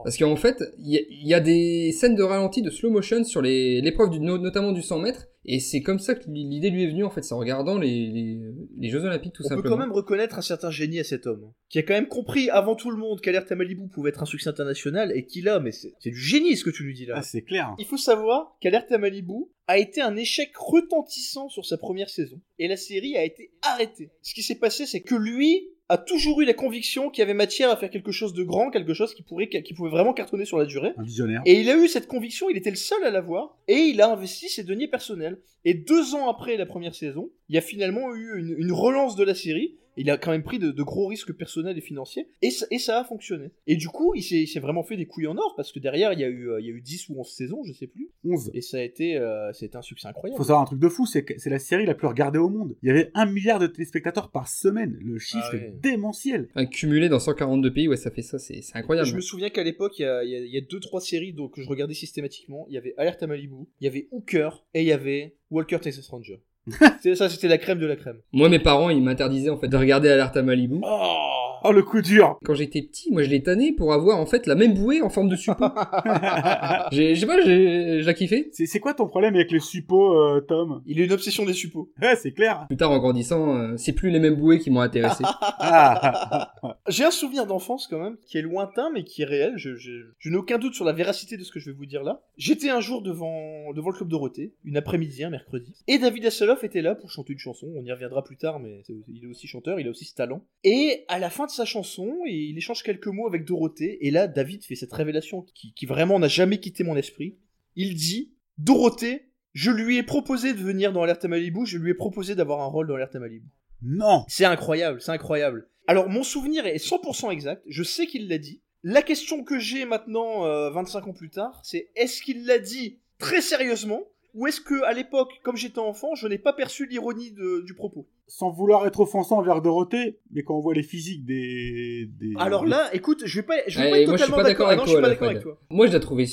Parce qu'en fait, il y, y a des scènes de ralenti de slow motion sur les- l'épreuve, notamment du 100 mètres, Et c'est comme ça que l'idée lui est venue, en fait, c'est en regardant les, les, les Jeux Olympiques, tout On peut simplement. quand même reconnaître un certain génie à cet homme, hein, qui a quand même compris avant tout le monde qu'Alerte à Malibu pouvait être un succès international, et qui là, mais c'est c'est du génie ce que tu lui dis là. Ah, c'est clair. Il faut savoir qu'Alerte à Malibu a été un échec retentissant sur sa première saison, et la série a été arrêtée. Ce qui s'est passé, c'est que lui a toujours eu la conviction qu'il y avait matière à faire quelque chose de grand, quelque chose qui pourrait, qui pouvait vraiment cartonner sur la durée. Un visionnaire. Et il a eu cette conviction, il était le seul à l'avoir, et il a investi ses deniers personnels. Et deux ans après la première saison, il y a finalement eu une, une relance de la série. Il a quand même pris de, de gros risques personnels et financiers, et ça, et ça a fonctionné. Et du coup, il s'est il s'est vraiment fait des couilles en or, parce que derrière, il y a eu, euh, il y a eu 10 ou 11 saisons, je sais plus. 11. Et ça a été, euh, ça a été un succès incroyable. Faut savoir un truc de fou, c'est que c'est la série la plus regardée au monde. Il y avait un milliard de téléspectateurs par semaine. Le chiffre Ah ouais. est démentiel. Cumulé dans 142 pays, ouais, ça fait ça, c'est c'est incroyable. Je me souviens qu'à l'époque, il y a, il y a- il y a deux, trois séries donc, que je regardais systématiquement. Il y avait Alerte à Malibu, il y avait Hooker, et il y avait Walker Texas Ranger. [laughs] C'était- ça, c'était la crème de la crème. Moi, mes parents, ils m'interdisaient en fait de regarder Alerte à Malibu. Oh Oh, le coup dur Quand j'étais petit, moi, je l'ai tanné pour avoir en fait la même bouée en forme de suppôt. [laughs] j'ai, je sais pas, j'ai, j'ai kiffé. C'est c'est quoi ton problème avec les suppos, euh, Tom? Il a une obsession des suppos. Ouais, c'est clair. Plus tard, en grandissant, euh, c'est plus les mêmes bouées qui m'ont intéressé. Ah, [laughs] [laughs] J'ai un souvenir d'enfance quand même, qui est lointain mais qui est réel. Je, je- je n'ai aucun doute sur la véracité de ce que je vais vous dire là. J'étais un jour devant, devant le club Dorothée, une après-midi, un mercredi, et David Hasselhoff était là pour chanter une chanson. On y reviendra plus tard, mais il est aussi chanteur, il a aussi ce talent. Et à la fin de sa chanson, il échange quelques mots avec Dorothée, et là, David fait cette révélation qui, qui vraiment n'a jamais quitté mon esprit. Il dit Dorothée, je lui ai proposé de venir dans Alerte à Malibu, je lui ai proposé d'avoir un rôle dans Alerte à Malibu. non C'est incroyable, c'est incroyable. Alors, mon souvenir est 100% exact, je sais qu'il l'a dit. La question que j'ai maintenant, euh, 25 ans plus tard, c'est est-ce qu'il l'a dit très sérieusement ou est-ce que à l'époque, comme j'étais enfant, je n'ai pas perçu l'ironie du propos? Sans vouloir être offensant envers Dorothée, mais quand on voit les physiques des... des Alors là, écoute, je vais pas, je vais Ouais, pas être moi, je suis totalement pas d'accord. Ah avec toi, avec. Moi, je la trouvais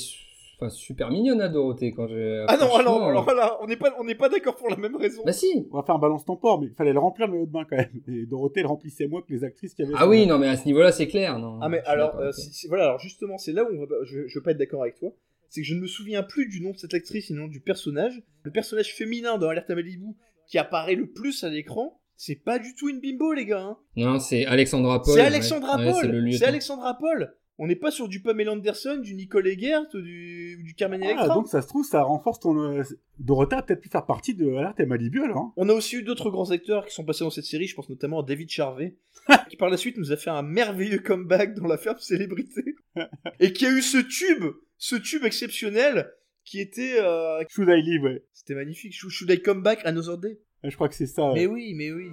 enfin, super mignonne, à Dorothée, quand je. Ah non, alors, alors là, on n'est pas, on n'est pas d'accord pour la même raison. Bah si On va faire un balance ton port, mais il fallait le remplir le maillot de bain quand même. Et Dorothée le remplissait moins que les actrices qui avaient Ah oui, non, mais à ce niveau-là, c'est clair. Non, Ah mais alors, euh, voilà, alors justement, c'est là où on va, pas- je, je veux pas être d'accord avec toi. C'est que je ne me souviens plus du nom de cette actrice, ni du nom du personnage. Le personnage féminin dans Alerte à Malibu qui apparaît le plus à l'écran, c'est pas du tout une bimbo, les gars. hein. Non, c'est Alexandra Paul. C'est ouais. Alexandra Ouais, c'est le Paul. C'est. Alexandra Paul. On n'est pas sur du Pamela Anderson, du Nicole Eggert ou du, Carmen Ah, Electra. donc ça se trouve, ça renforce ton... euh, Dorothée a peut-être pu faire partie de Alerte et Malibu alors. hein. On a aussi eu d'autres grands acteurs qui sont passés dans cette série, je pense notamment à David Charvet, [laughs] qui par la suite nous a fait un merveilleux comeback dans la ferme célébrité, [laughs] et qui a eu ce tube, ce tube exceptionnel, qui était... euh, Should I Live, ouais. C'était magnifique, Should I Come Back Another Day? Je crois que c'est ça. ouais. Mais oui, mais oui.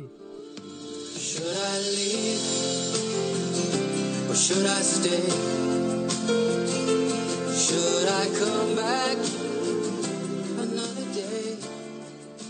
Should I leave? Or should I stay? Should I come back another day?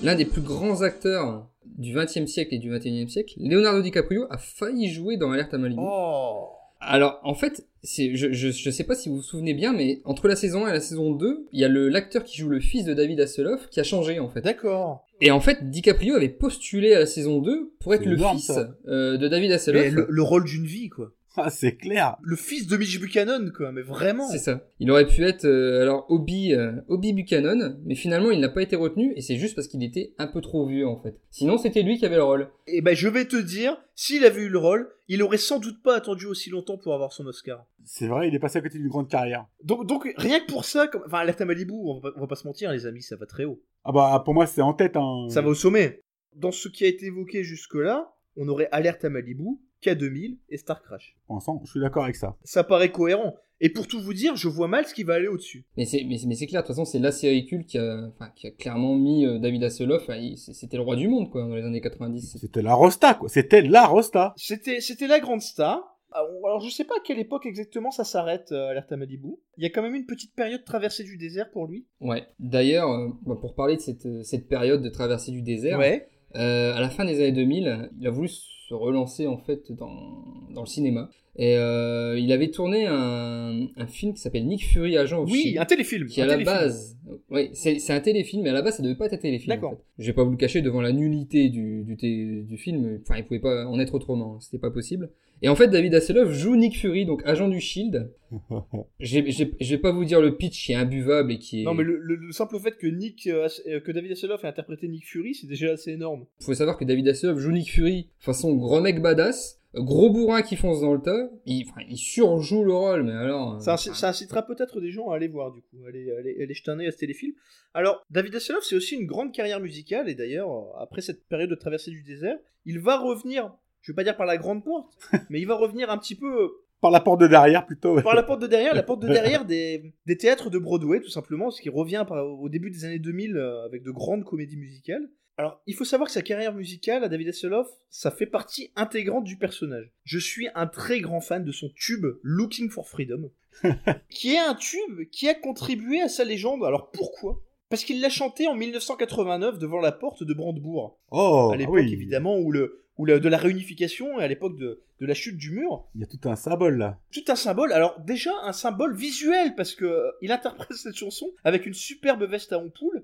L'un des plus grands acteurs du XXe siècle et du XXIe siècle, Leonardo DiCaprio, a failli jouer dans Alerte à Malibu. Oh Alors, en fait, c'est, je, je, je sais pas si vous vous souvenez bien, mais entre la saison 1 et la saison 2, il y a le, l'acteur qui joue le fils de David Hasselhoff qui a changé, en fait. D'accord. Et en fait, DiCaprio avait postulé à la saison 2 pour être C'est le énorme, fils ça. euh, de David Mais Hasselhoff. le, le rôle d'une vie, quoi. [laughs] Ah, c'est clair. Le fils de Mitch Buchanan, quoi, mais vraiment. C'est ça. Il aurait pu être euh, alors Obi euh, Obi Buchanan, mais finalement il n'a pas été retenu et c'est juste parce qu'il était un peu trop vieux en fait. Sinon c'était lui qui avait le rôle. Et ben je vais te dire, s'il avait eu le rôle, il aurait sans doute pas attendu aussi longtemps pour avoir son Oscar. C'est vrai, il est passé à côté d'une grande carrière. Donc, donc rien que pour ça, comme... enfin, Alerte à Malibu, on va, on va pas se mentir, les amis, ça va très haut. Ah bah, pour moi, c'est en tête. Hein. Ça va au sommet. Dans ce qui a été évoqué jusque-là, on aurait Alerte à Malibu, K2000 et Star Crash. Ensemble, je suis d'accord avec ça. Ça paraît cohérent. Et pour tout vous dire, je vois mal ce qui va aller au-dessus. Mais c'est mais, c'est- mais c'est clair de toute façon c'est la série culte qui a enfin, qui a clairement mis euh, David Hasselhoff. enfin, il- C'était le roi du monde quoi dans les années 90. C'était la Rosta, quoi. C'était la Rosta. C'était, c'était la grande star. Alors je sais pas à quelle époque exactement ça s'arrête, euh, Alerte à Malibu. Il y a quand même une petite période traversée du désert pour lui. Ouais. D'ailleurs euh, bah, pour parler de cette euh, cette période de traversée du désert. Ouais. Euh, à la fin des années 2000, il a voulu se relancer en fait dans, dans le cinéma. Et euh, il avait tourné un, un film qui s'appelle Nick Fury agent Oui, Shield, un téléfilm. qui à la téléfilm. base, oui, c'est c'est un téléfilm, mais à la base ça devait pas être un téléfilm. D'accord. En fait. Je vais pas vous le cacher devant la nullité du, du, té- du film. Enfin, il pouvait pas en être autrement. hein, C'était pas possible. Et en fait, David Hasselhoff joue Nick Fury, donc agent du Shield. [laughs] Je vais pas vous dire le pitch qui est imbuvable et qui est. Non, mais le, le- le simple fait que Nick, euh, euh, que David Hasselhoff ait interprété Nick Fury, c'est déjà assez énorme. faut savoir que David Hasselhoff joue Nick Fury façon gros mec badass, gros bourrin qui fonce dans le tas. Il, enfin, il surjoue le rôle, mais alors. euh, Ça, inci- ça incitera peut-être des gens à aller voir, du coup, aller, aller, aller jeter un œil à ce téléfilm. Alors, David Hasselhoff, c'est aussi une grande carrière musicale, et d'ailleurs, euh, après cette période de traversée du désert, il va revenir, je vais pas dire par la grande porte, [laughs] mais il va revenir un petit peu Par la porte de derrière, plutôt. ouais. par la porte de derrière, la porte de [laughs] derrière des, des théâtres de Broadway, tout simplement, ce qui revient par- au début des années 2000 euh, avec de grandes comédies musicales. Alors, il faut savoir que sa carrière musicale à David Hasselhoff, ça fait partie intégrante du personnage. Je suis un très grand fan de son tube Looking for Freedom, [laughs] qui est un tube qui a contribué à sa légende. Alors pourquoi? Parce qu'il l'a chanté en 1989 devant la porte de Brandebourg, Oh, à l'époque oui. évidemment où le la- de la réunification et à l'époque de, de la chute du mur Il y a tout un symbole là. tout un symbole. Alors déjà un symbole visuel parce que euh, il interprète cette chanson avec une superbe veste à ampoule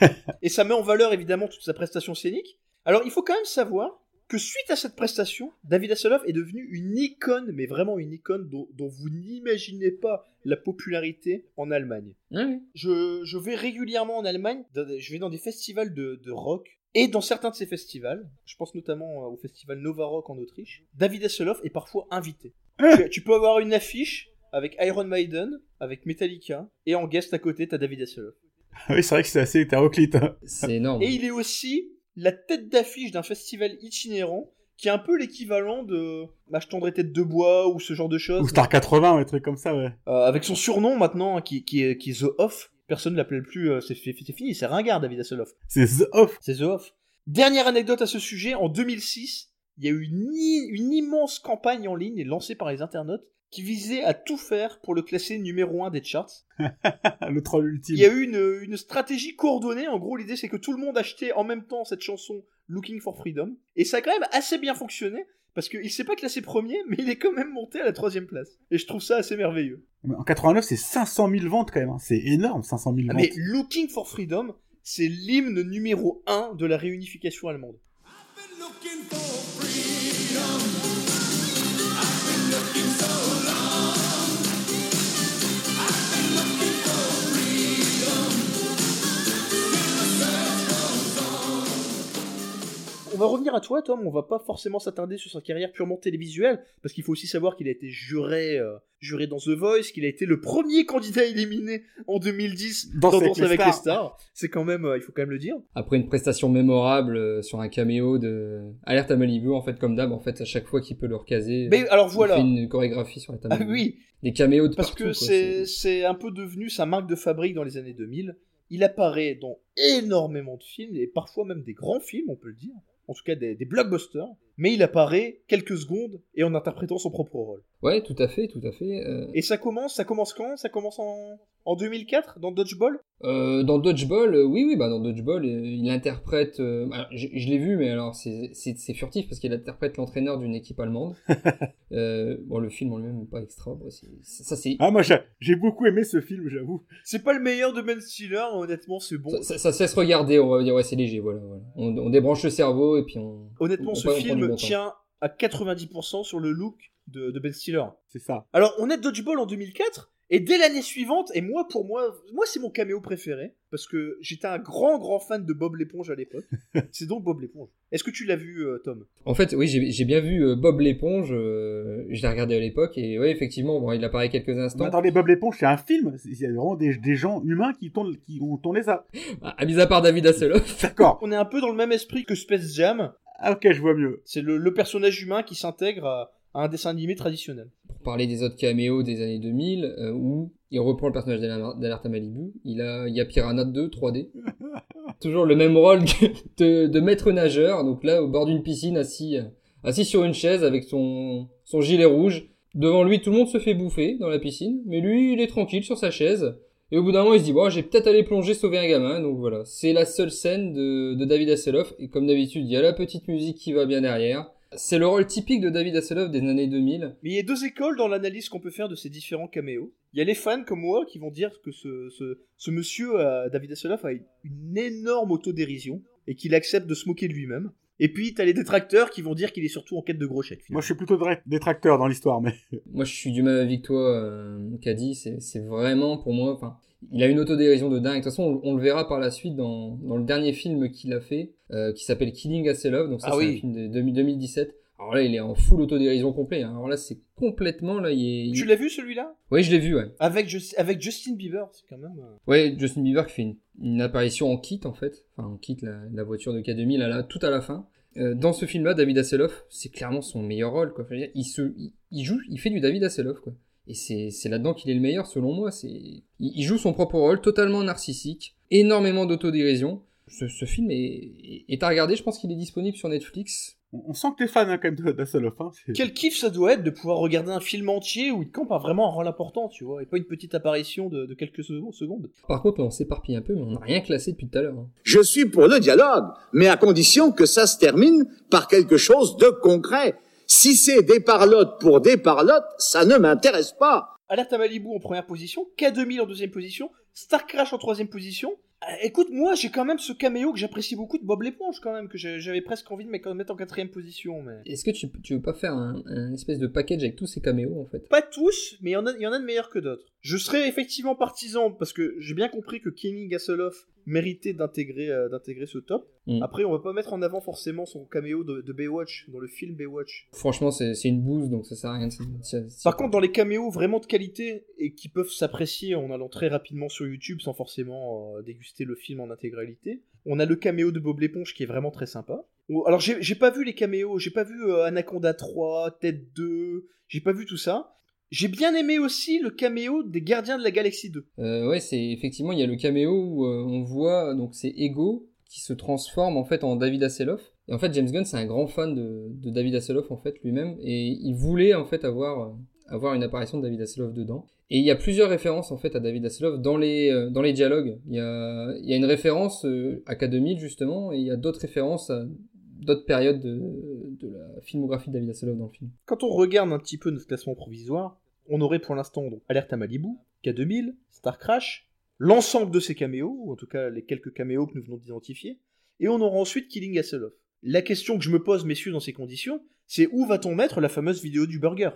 [laughs] et ça met en valeur évidemment toute sa prestation scénique. Alors il faut quand même savoir que suite à cette prestation, David Hasselhoff est devenu une icône, mais vraiment une icône dont, dont vous n'imaginez pas la popularité en Allemagne. ouais. Je, je vais régulièrement en Allemagne, je vais dans des festivals de, de rock, et dans certains de ces festivals, je pense notamment euh, au festival Nova Rock en Autriche, David Hasselhoff est parfois invité. tu, tu peux avoir une affiche avec Iron Maiden, avec Metallica, et en guest à côté, t'as David Hasselhoff. oui, c'est vrai que c'est assez hétéroclite. hein. C'est énorme. Et il est aussi la tête d'affiche d'un festival itinérant, qui est un peu l'équivalent de Ma je tendrai tête de bois, ou ce genre de choses. Ou Star 80, ou des trucs comme ça, ouais. Euh, avec son surnom maintenant, hein, qui, qui, est, qui est The Off. Personne ne l'appelle plus, euh, c'est fi- c'est fini, c'est ringard David Hasselhoff. C'est The Off. C'est The Off. Dernière anecdote à ce sujet, en 2006, il y a eu une, immense campagne en ligne lancée par les internautes qui visait à tout faire pour le classer numéro 1 des charts. [laughs] le troll ultime. Il y a eu une, une stratégie coordonnée, en gros l'idée c'est que tout le monde achetait en même temps cette chanson Looking for Freedom, et ça a quand même assez bien fonctionné, parce qu'il s'est pas classé premier, [laughs] mais il est quand même monté à la troisième place. Et je trouve ça assez merveilleux. En 89, c'est 500 000 ventes quand même. hein. C'est énorme, 500 000 Ah, ventes. mais Looking for Freedom, c'est l'hymne numéro 1 de la réunification allemande. On va revenir à toi, Tom. On va pas forcément s'attarder sur sa carrière purement télévisuelle, parce qu'il faut aussi savoir qu'il a été juré, euh, juré dans The Voice, qu'il a été le premier candidat éliminé en 2010 Danse dans Danse avec les stars. C'est quand même, euh, il faut quand même le dire. Après une prestation mémorable euh, sur un caméo de Alerte à Malibu, en fait, comme d'hab, en fait, à chaque fois qu'il peut le recaser. Mais alors il voilà. fait une chorégraphie sur Alerte à Ah oui, Des caméos de parce partout, que c'est c'est un peu devenu sa marque de fabrique dans les années 2000. Il apparaît dans énormément de films, et parfois même des grands films, on peut le dire. En tout cas, des, des blockbusters. Mais il apparaît quelques secondes et en interprétant son propre rôle. Ouais, tout à fait, tout à fait. euh, Et ça commence, ça commence quand? Ça commence en, en 2004 dans Dodgeball? Euh, dans Dodgeball, euh, oui, oui, bah dans Dodgeball, euh, il interprète. alors, je je l'ai vu, mais alors c'est furtif parce qu'il interprète l'entraîneur d'une équipe allemande. [laughs] bon, le film en lui-même n'est pas extra. bon, ça c'est. Ah, moi, j'ai beaucoup aimé ce film, j'avoue. C'est pas le meilleur de Ben Stiller, honnêtement, c'est bon. Ça, ça, ça se laisse regarder, on va dire, ouais, c'est léger, voilà. voilà. On, on débranche le cerveau et puis on. Honnêtement, on ce on film bon tient à 90% sur le look de, de Ben Stiller. C'est ça. Alors, on est Dodgeball en 2004, et dès l'année suivante, et moi, pour moi, moi, c'est mon caméo préféré, parce que j'étais un grand, grand fan de Bob l'éponge à l'époque. [laughs] c'est donc Bob l'éponge. Est-ce que tu l'as vu, euh, Tom? En fait, oui, j'ai bien vu euh, Bob l'éponge. euh, je l'ai regardé à l'époque et ouais, effectivement, bon, il apparaît quelques Mais instants. attendez, Bob l'éponge, c'est un film. Il y a vraiment des, des gens humains qui, tournent, qui ont tourné ça. [laughs] Ah, à mis à part David Hasselhoff. [laughs] D'accord. On est un peu dans le même esprit que Space Jam. Ah, ok, je vois mieux. C'est le, le personnage humain qui s'intègre à, à un dessin animé traditionnel. Pour parler des autres caméos des années 2000, euh, où il reprend le personnage d'Aler- d'Alerte à Malibu. Il, a, il y a Piranha 2, 3D. [laughs] Toujours le même rôle de, de maître nageur, donc là, au bord d'une piscine, assis, assis sur une chaise avec son, son gilet rouge. Devant lui, tout le monde se fait bouffer dans la piscine, mais lui, il est tranquille sur sa chaise. Et au bout d'un moment, il se dit, bon, j'ai peut-être aller plonger, sauver un gamin. Donc voilà, c'est la seule scène de, de David Hasselhoff. Et comme d'habitude, il y a la petite musique qui va bien derrière. C'est le rôle typique de David Hasselhoff des années 2000. Mais il y a deux écoles dans l'analyse qu'on peut faire de ces différents caméos. Il y a les fans comme moi qui vont dire que ce, ce, ce monsieur, euh, David Hasselhoff, a une énorme autodérision et qu'il accepte de se moquer de lui-même. Et puis t'as les détracteurs qui vont dire qu'il est surtout en quête de gros chèques. Moi, je suis plutôt détracteur dans l'histoire, mais [laughs] Moi, je suis du même avis que toi, euh, Caddy. C'est c'est vraiment pour moi. Enfin, il a une autodérision de dingue. De toute façon, on, on le verra par la suite dans, dans le dernier film qu'il a fait, euh, qui s'appelle Killing Hasselhoff. Donc ça, Ah c'est oui. un film de 2000 2017. Alors là, il est en full autodérision complet. hein. Alors là, c'est complètement là. Il est... Tu l'as vu celui-là? Oui, je l'ai vu. Ouais. avec, Just- avec Justin Bieber, c'est quand même. euh, Ouais, Justin Bieber qui fait une, une apparition en kit en fait. Enfin, en kit la, la voiture de K2000 à la, tout à la fin. Euh, dans ce film-là, David Hasselhoff, c'est clairement son meilleur rôle. Quoi. Dire, il, se, il, il joue, il fait du David Hasselhoff. Quoi. Et c'est c'est là-dedans qu'il est le meilleur selon moi. C'est il, il joue son propre rôle, totalement narcissique, énormément d'autodérision. Ce, ce film est, est à regarder. Je pense qu'il est disponible sur Netflix. on, on sent que t'es fan hein, quand même de-. Hein. Quel kiff ça doit être de pouvoir regarder un film entier où il campe vraiment un rôle important, tu vois, et pas une petite apparition de, de quelques se- secondes. Par contre, on s'éparpille un peu, mais on n'a rien classé depuis tout à l'heure. hein. Je suis pour le dialogue, mais à condition que ça se termine par quelque chose de concret. Si c'est des parlottes pour des parlottes, ça ne m'intéresse pas. Alerte à Malibu en première position, K2000 en deuxième position, Star Crash en troisième position. Euh, écoute, moi j'ai quand même ce caméo que j'apprécie beaucoup de Bob l'éponge quand même, que j'avais presque envie de mettre en quatrième position. Mais... Est-ce que tu, tu veux pas faire un, un espèce de package avec tous ces caméos en fait? Pas tous, mais il y, en a- il y en a de meilleurs que d'autres. Je serais effectivement partisan, parce que j'ai bien compris que Kenny Gasoloff méritait d'intégrer euh, d'intégrer ce top. Mm. Après, on va pas mettre en avant forcément son caméo de, de Baywatch, dans le film Baywatch. Franchement, c'est une bouse, donc ça sert à rien de Par contre, dans les caméos vraiment de qualité et qui peuvent s'apprécier en allant très rapidement sur YouTube sans forcément euh, déguster le film en intégralité, on a le caméo de Bob l'éponge qui est vraiment très sympa. Alors, j'ai j'ai pas vu les caméos, j'ai pas vu euh, Anaconda 3, Tête 2, j'ai pas vu tout ça. J'ai bien aimé aussi le caméo des Gardiens de la Galaxie 2. Euh, ouais, c'est effectivement, il y a le caméo où euh, on voit, donc c'est Ego qui se transforme en fait en David Hasselhoff. Et en fait, James Gunn, c'est un grand fan de, David Hasselhoff en fait lui-même, et il voulait en fait avoir, euh, avoir une apparition de David Hasselhoff dedans. Et il y a plusieurs références en fait à David Hasselhoff dans les, euh, dans les dialogues. Il y a, il y a une référence à K2000 justement, et il y a d'autres références à d'autres périodes de, de la filmographie de David Hasselhoff dans le film. Quand on regarde un petit peu notre classement provisoire, on aurait pour l'instant donc Alerte à Malibu, K2000, Star Crash, l'ensemble de ces caméos, ou en tout cas les quelques caméos que nous venons d'identifier, et on aura ensuite Killing Hasselhoff. La question que je me pose, messieurs, dans ces conditions, c'est où va-t-on mettre la fameuse vidéo du burger?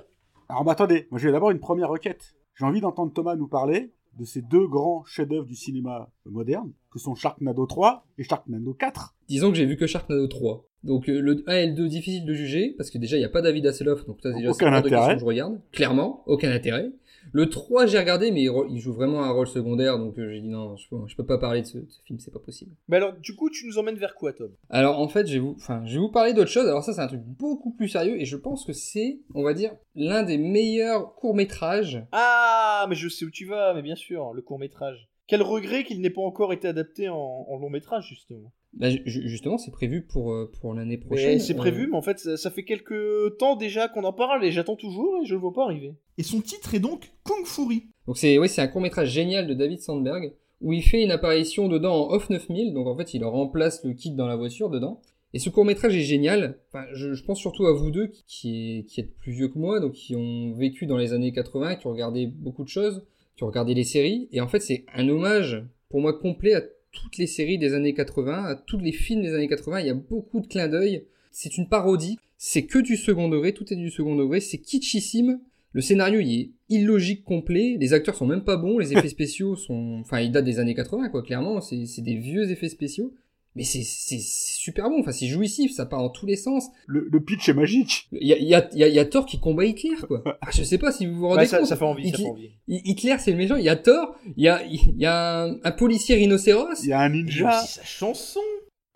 Alors, bah, attendez, moi j'ai d'abord une première requête. J'ai envie d'entendre Thomas nous parler de ces deux grands chefs-d'œuvre du cinéma moderne, que sont Sharknado 3 et Sharknado 4. Disons que j'ai vu que Sharknado 3. Donc euh, le 1 et le 2 difficile de juger parce que déjà il n'y a pas David Hasselhoff donc ça déjà Aucun c'est de intérêt. question que je regarde clairement aucun intérêt. Le 3 j'ai regardé mais il joue vraiment un rôle secondaire donc euh, j'ai dit non je peux, je peux pas parler de ce, de ce film c'est pas possible. Mais alors, du coup, tu nous emmènes vers quoi, Tom? Alors en fait je vais vous enfin je vais vous parler d'autre chose alors ça c'est un truc beaucoup plus sérieux et je pense que c'est on va dire l'un des meilleurs courts-métrages Ah, mais je sais où tu vas, mais bien sûr, le court-métrage. Quel regret qu'il n'ait pas encore été adapté en, en long-métrage, justement. Bah, ju- justement c'est prévu pour euh, pour l'année prochaine. C'est Euh, prévu, mais en fait, ça, ça fait quelques temps déjà qu'on en parle, et j'attends toujours, et je le vois pas arriver. Et son titre est donc Kung Fury. Donc c'est oui, c'est un court-métrage génial de David Sandberg où il fait une apparition dedans en off 9000, donc en fait il remplace le kit dans la voiture dedans. Et ce court-métrage est génial. Enfin, je, je pense surtout à vous deux qui, qui, est- qui êtes plus vieux que moi, donc qui ont vécu dans les années 80, qui ont regardé beaucoup de choses, ont regardé les séries. Et en fait c'est un hommage pour moi complet à toutes les séries des années 80, à tous les films des années 80. Il y a beaucoup de clins d'œil. C'est une parodie. C'est que du second degré, tout est du second degré. C'est kitschissime. Le scénario, il est illogique complet. Les acteurs sont même pas bons. Les effets [laughs] spéciaux sont, enfin, ils datent des années 80, quoi. Clairement, c'est des vieux effets spéciaux. Mais c'est c'est c'est super bon. Enfin, c'est jouissif. Ça part dans tous les sens. Le, le pitch est magique. Il y a, il y a, il y a, y a Thor qui combat Hitler, quoi. [laughs] Ah, Je sais pas si vous vous rendez Ouais, ça, compte. ça fait envie, ça Hitler, fait envie. Hitler, c'est le méchant. Il y a Thor. Il y a, il y a un, un policier rhinocéros. Il y a un ninja. aussi sa chanson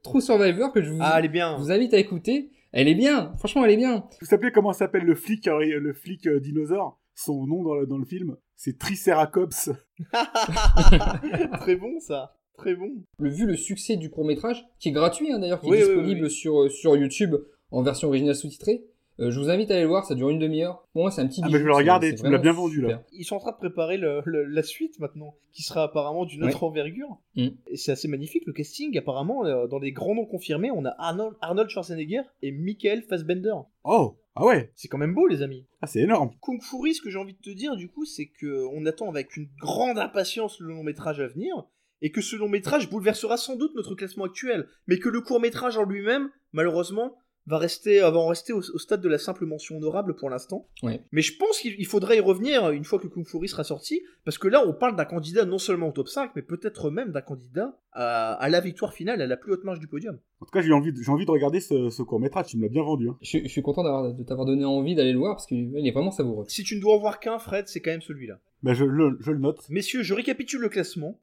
True Survivor que je vous, Ah, elle est bien vous invite à écouter. Elle est bien. Franchement, elle est bien. Vous savez comment s'appelle le flic, euh, le flic euh, dinosaure? Son nom dans le, dans le film, c'est Triceratops. [laughs] Très bon, ça Très bon Le, vu le succès du court métrage, qui est gratuit hein, d'ailleurs, qui Oui, est disponible oui, oui. Sur, euh, sur YouTube en version originale sous-titrée, Euh, je vous invite à aller le voir, ça dure une demi-heure. Pour moi, c'est un petit Ah, mais je vais le regarder, tu me l'as bien vendu, là. Ils sont en train de préparer le- le- la suite maintenant, qui sera apparemment d'une autre envergure. Mm. Et c'est assez magnifique le casting. Apparemment, euh, dans les grands noms confirmés, on a Arnold, Arnold Schwarzenegger et Michael Fassbender. Oh, ah ouais, C'est quand même beau, les amis. ah, c'est énorme. Kung Fury, ce que j'ai envie de te dire, du coup, c'est que on attend avec une grande impatience le long métrage à venir, et que ce long métrage bouleversera sans doute notre classement actuel, mais que le court métrage en lui-même, malheureusement, va rester, va en rester au, au stade de la simple mention honorable pour l'instant. Ouais. Mais je pense qu'il il faudrait y revenir une fois que Kung Fury sera sorti, parce que là, on parle d'un candidat non seulement au top 5, mais peut-être même d'un candidat à, à la victoire finale, à la plus haute marge du podium. En tout cas, j'ai envie, de- j'ai envie de regarder ce, ce court métrage. Tu me l'as bien vendu. Hein. Je, je suis content d'avoir- de t'avoir donné envie d'aller le voir parce qu'il est vraiment savoureux. Si tu ne dois en voir qu'un, Fred, c'est quand même celui-là. Ben, je, le, je le note. Messieurs, je récapitule le classement.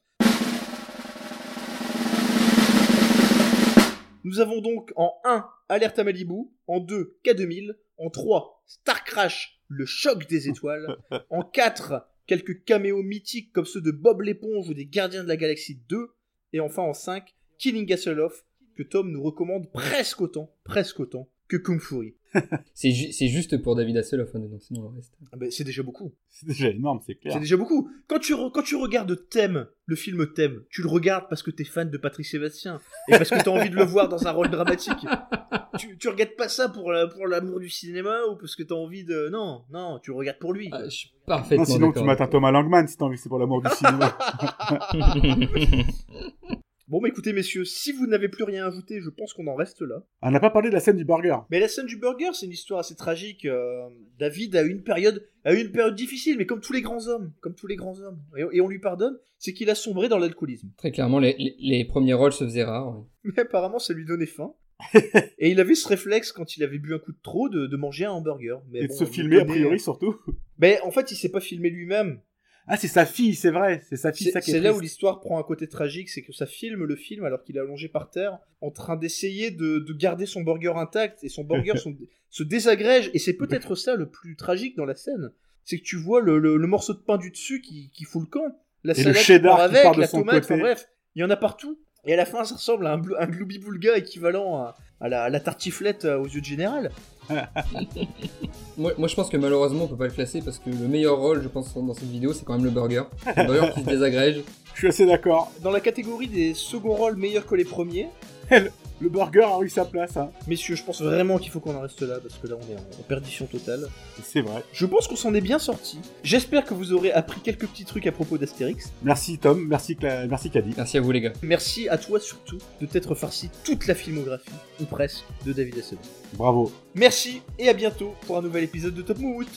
Nous avons donc en 1 Alerte à Malibu, en 2 K2000, en 3 Star Crash, le choc des étoiles, [laughs] en 4 quelques caméos mythiques comme ceux de Bob l'éponge ou des Gardiens de la Galaxie 2, et enfin en 5 Killing Gasselhoff, que Tom nous recommande presque autant, presque autant que Kung Fury. [laughs] C'est ju- c'est juste pour David Hasselhoff, hein, dedans, sinon le reste. Ah ben, c'est déjà beaucoup. C'est déjà énorme, c'est clair. C'est déjà beaucoup. Quand tu, re- quand tu regardes Thème, le film Thème, tu le regardes parce que t'es fan de Patrick Sébastien et parce que t'as envie de le voir dans un rôle dramatique. [laughs] Tu, tu regardes pas ça pour, la- pour l'amour du cinéma ou parce que t'as envie de. Non, non, tu le regardes pour lui. Ah, je suis Non, parfaitement sinon, tu un Thomas Langman si t'as envie, c'est pour l'amour du cinéma. [laughs] Bon, bah écoutez, messieurs, si vous n'avez plus rien à ajouter, je pense qu'on en reste là. On n'a pas parlé de la scène du burger. Mais la scène du burger, c'est une histoire assez tragique. euh, David a eu une période, a eu une période difficile, mais comme tous les grands hommes, comme tous les grands hommes, et, et on lui pardonne, c'est qu'il a sombré dans l'alcoolisme. Très clairement, les, les- les premiers rôles se faisaient rares. ouais. Mais apparemment, ça lui donnait faim. [laughs] et il avait ce réflexe quand il avait bu un coup de trop de, de manger un hamburger. Mais Et de se filmer, a priori, surtout. Mais en fait, il s'est pas filmé lui-même. Ah, c'est sa fille, c'est vrai. C'est sa fille, C'est qui là où l'histoire prend un côté tragique, c'est que ça filme le film alors qu'il est allongé par terre, en train d'essayer de, de garder son burger intact, et son burger [laughs] son- se désagrège, et c'est peut-être ça le plus tragique dans la scène. C'est que tu vois le, le- le morceau de pain du dessus qui, qui fout le camp, la Et le salade qui cheddar part qui avec, part de la son tomate, côté. enfin bref, il y en a partout. Et à la fin, ça ressemble à un, un gloubi-boulga équivalent à, à la, à la tartiflette euh, aux yeux de général. [laughs] Moi, moi, je pense que malheureusement, on peut pas le classer parce que le meilleur rôle, je pense, dans cette vidéo, c'est quand même le burger. Le burger qui se [laughs] désagrège. Je suis assez d'accord. Dans la catégorie des seconds rôles meilleurs que les premiers, Le burger a eu sa place, hein. messieurs, je pense vraiment qu'il faut qu'on en reste là, parce que là, on est en- perdition totale. C'est vrai. Je pense qu'on s'en est bien sorti. J'espère que vous aurez appris quelques petits trucs à propos d'Astérix. Merci Tom, merci, Cla- merci Caddy. Merci à vous, les gars. Merci à toi surtout de t'être farci toute la filmographie, ou presque, de David Hasselhoff. Bravo. Merci et à bientôt pour un nouvel épisode de Top Moot.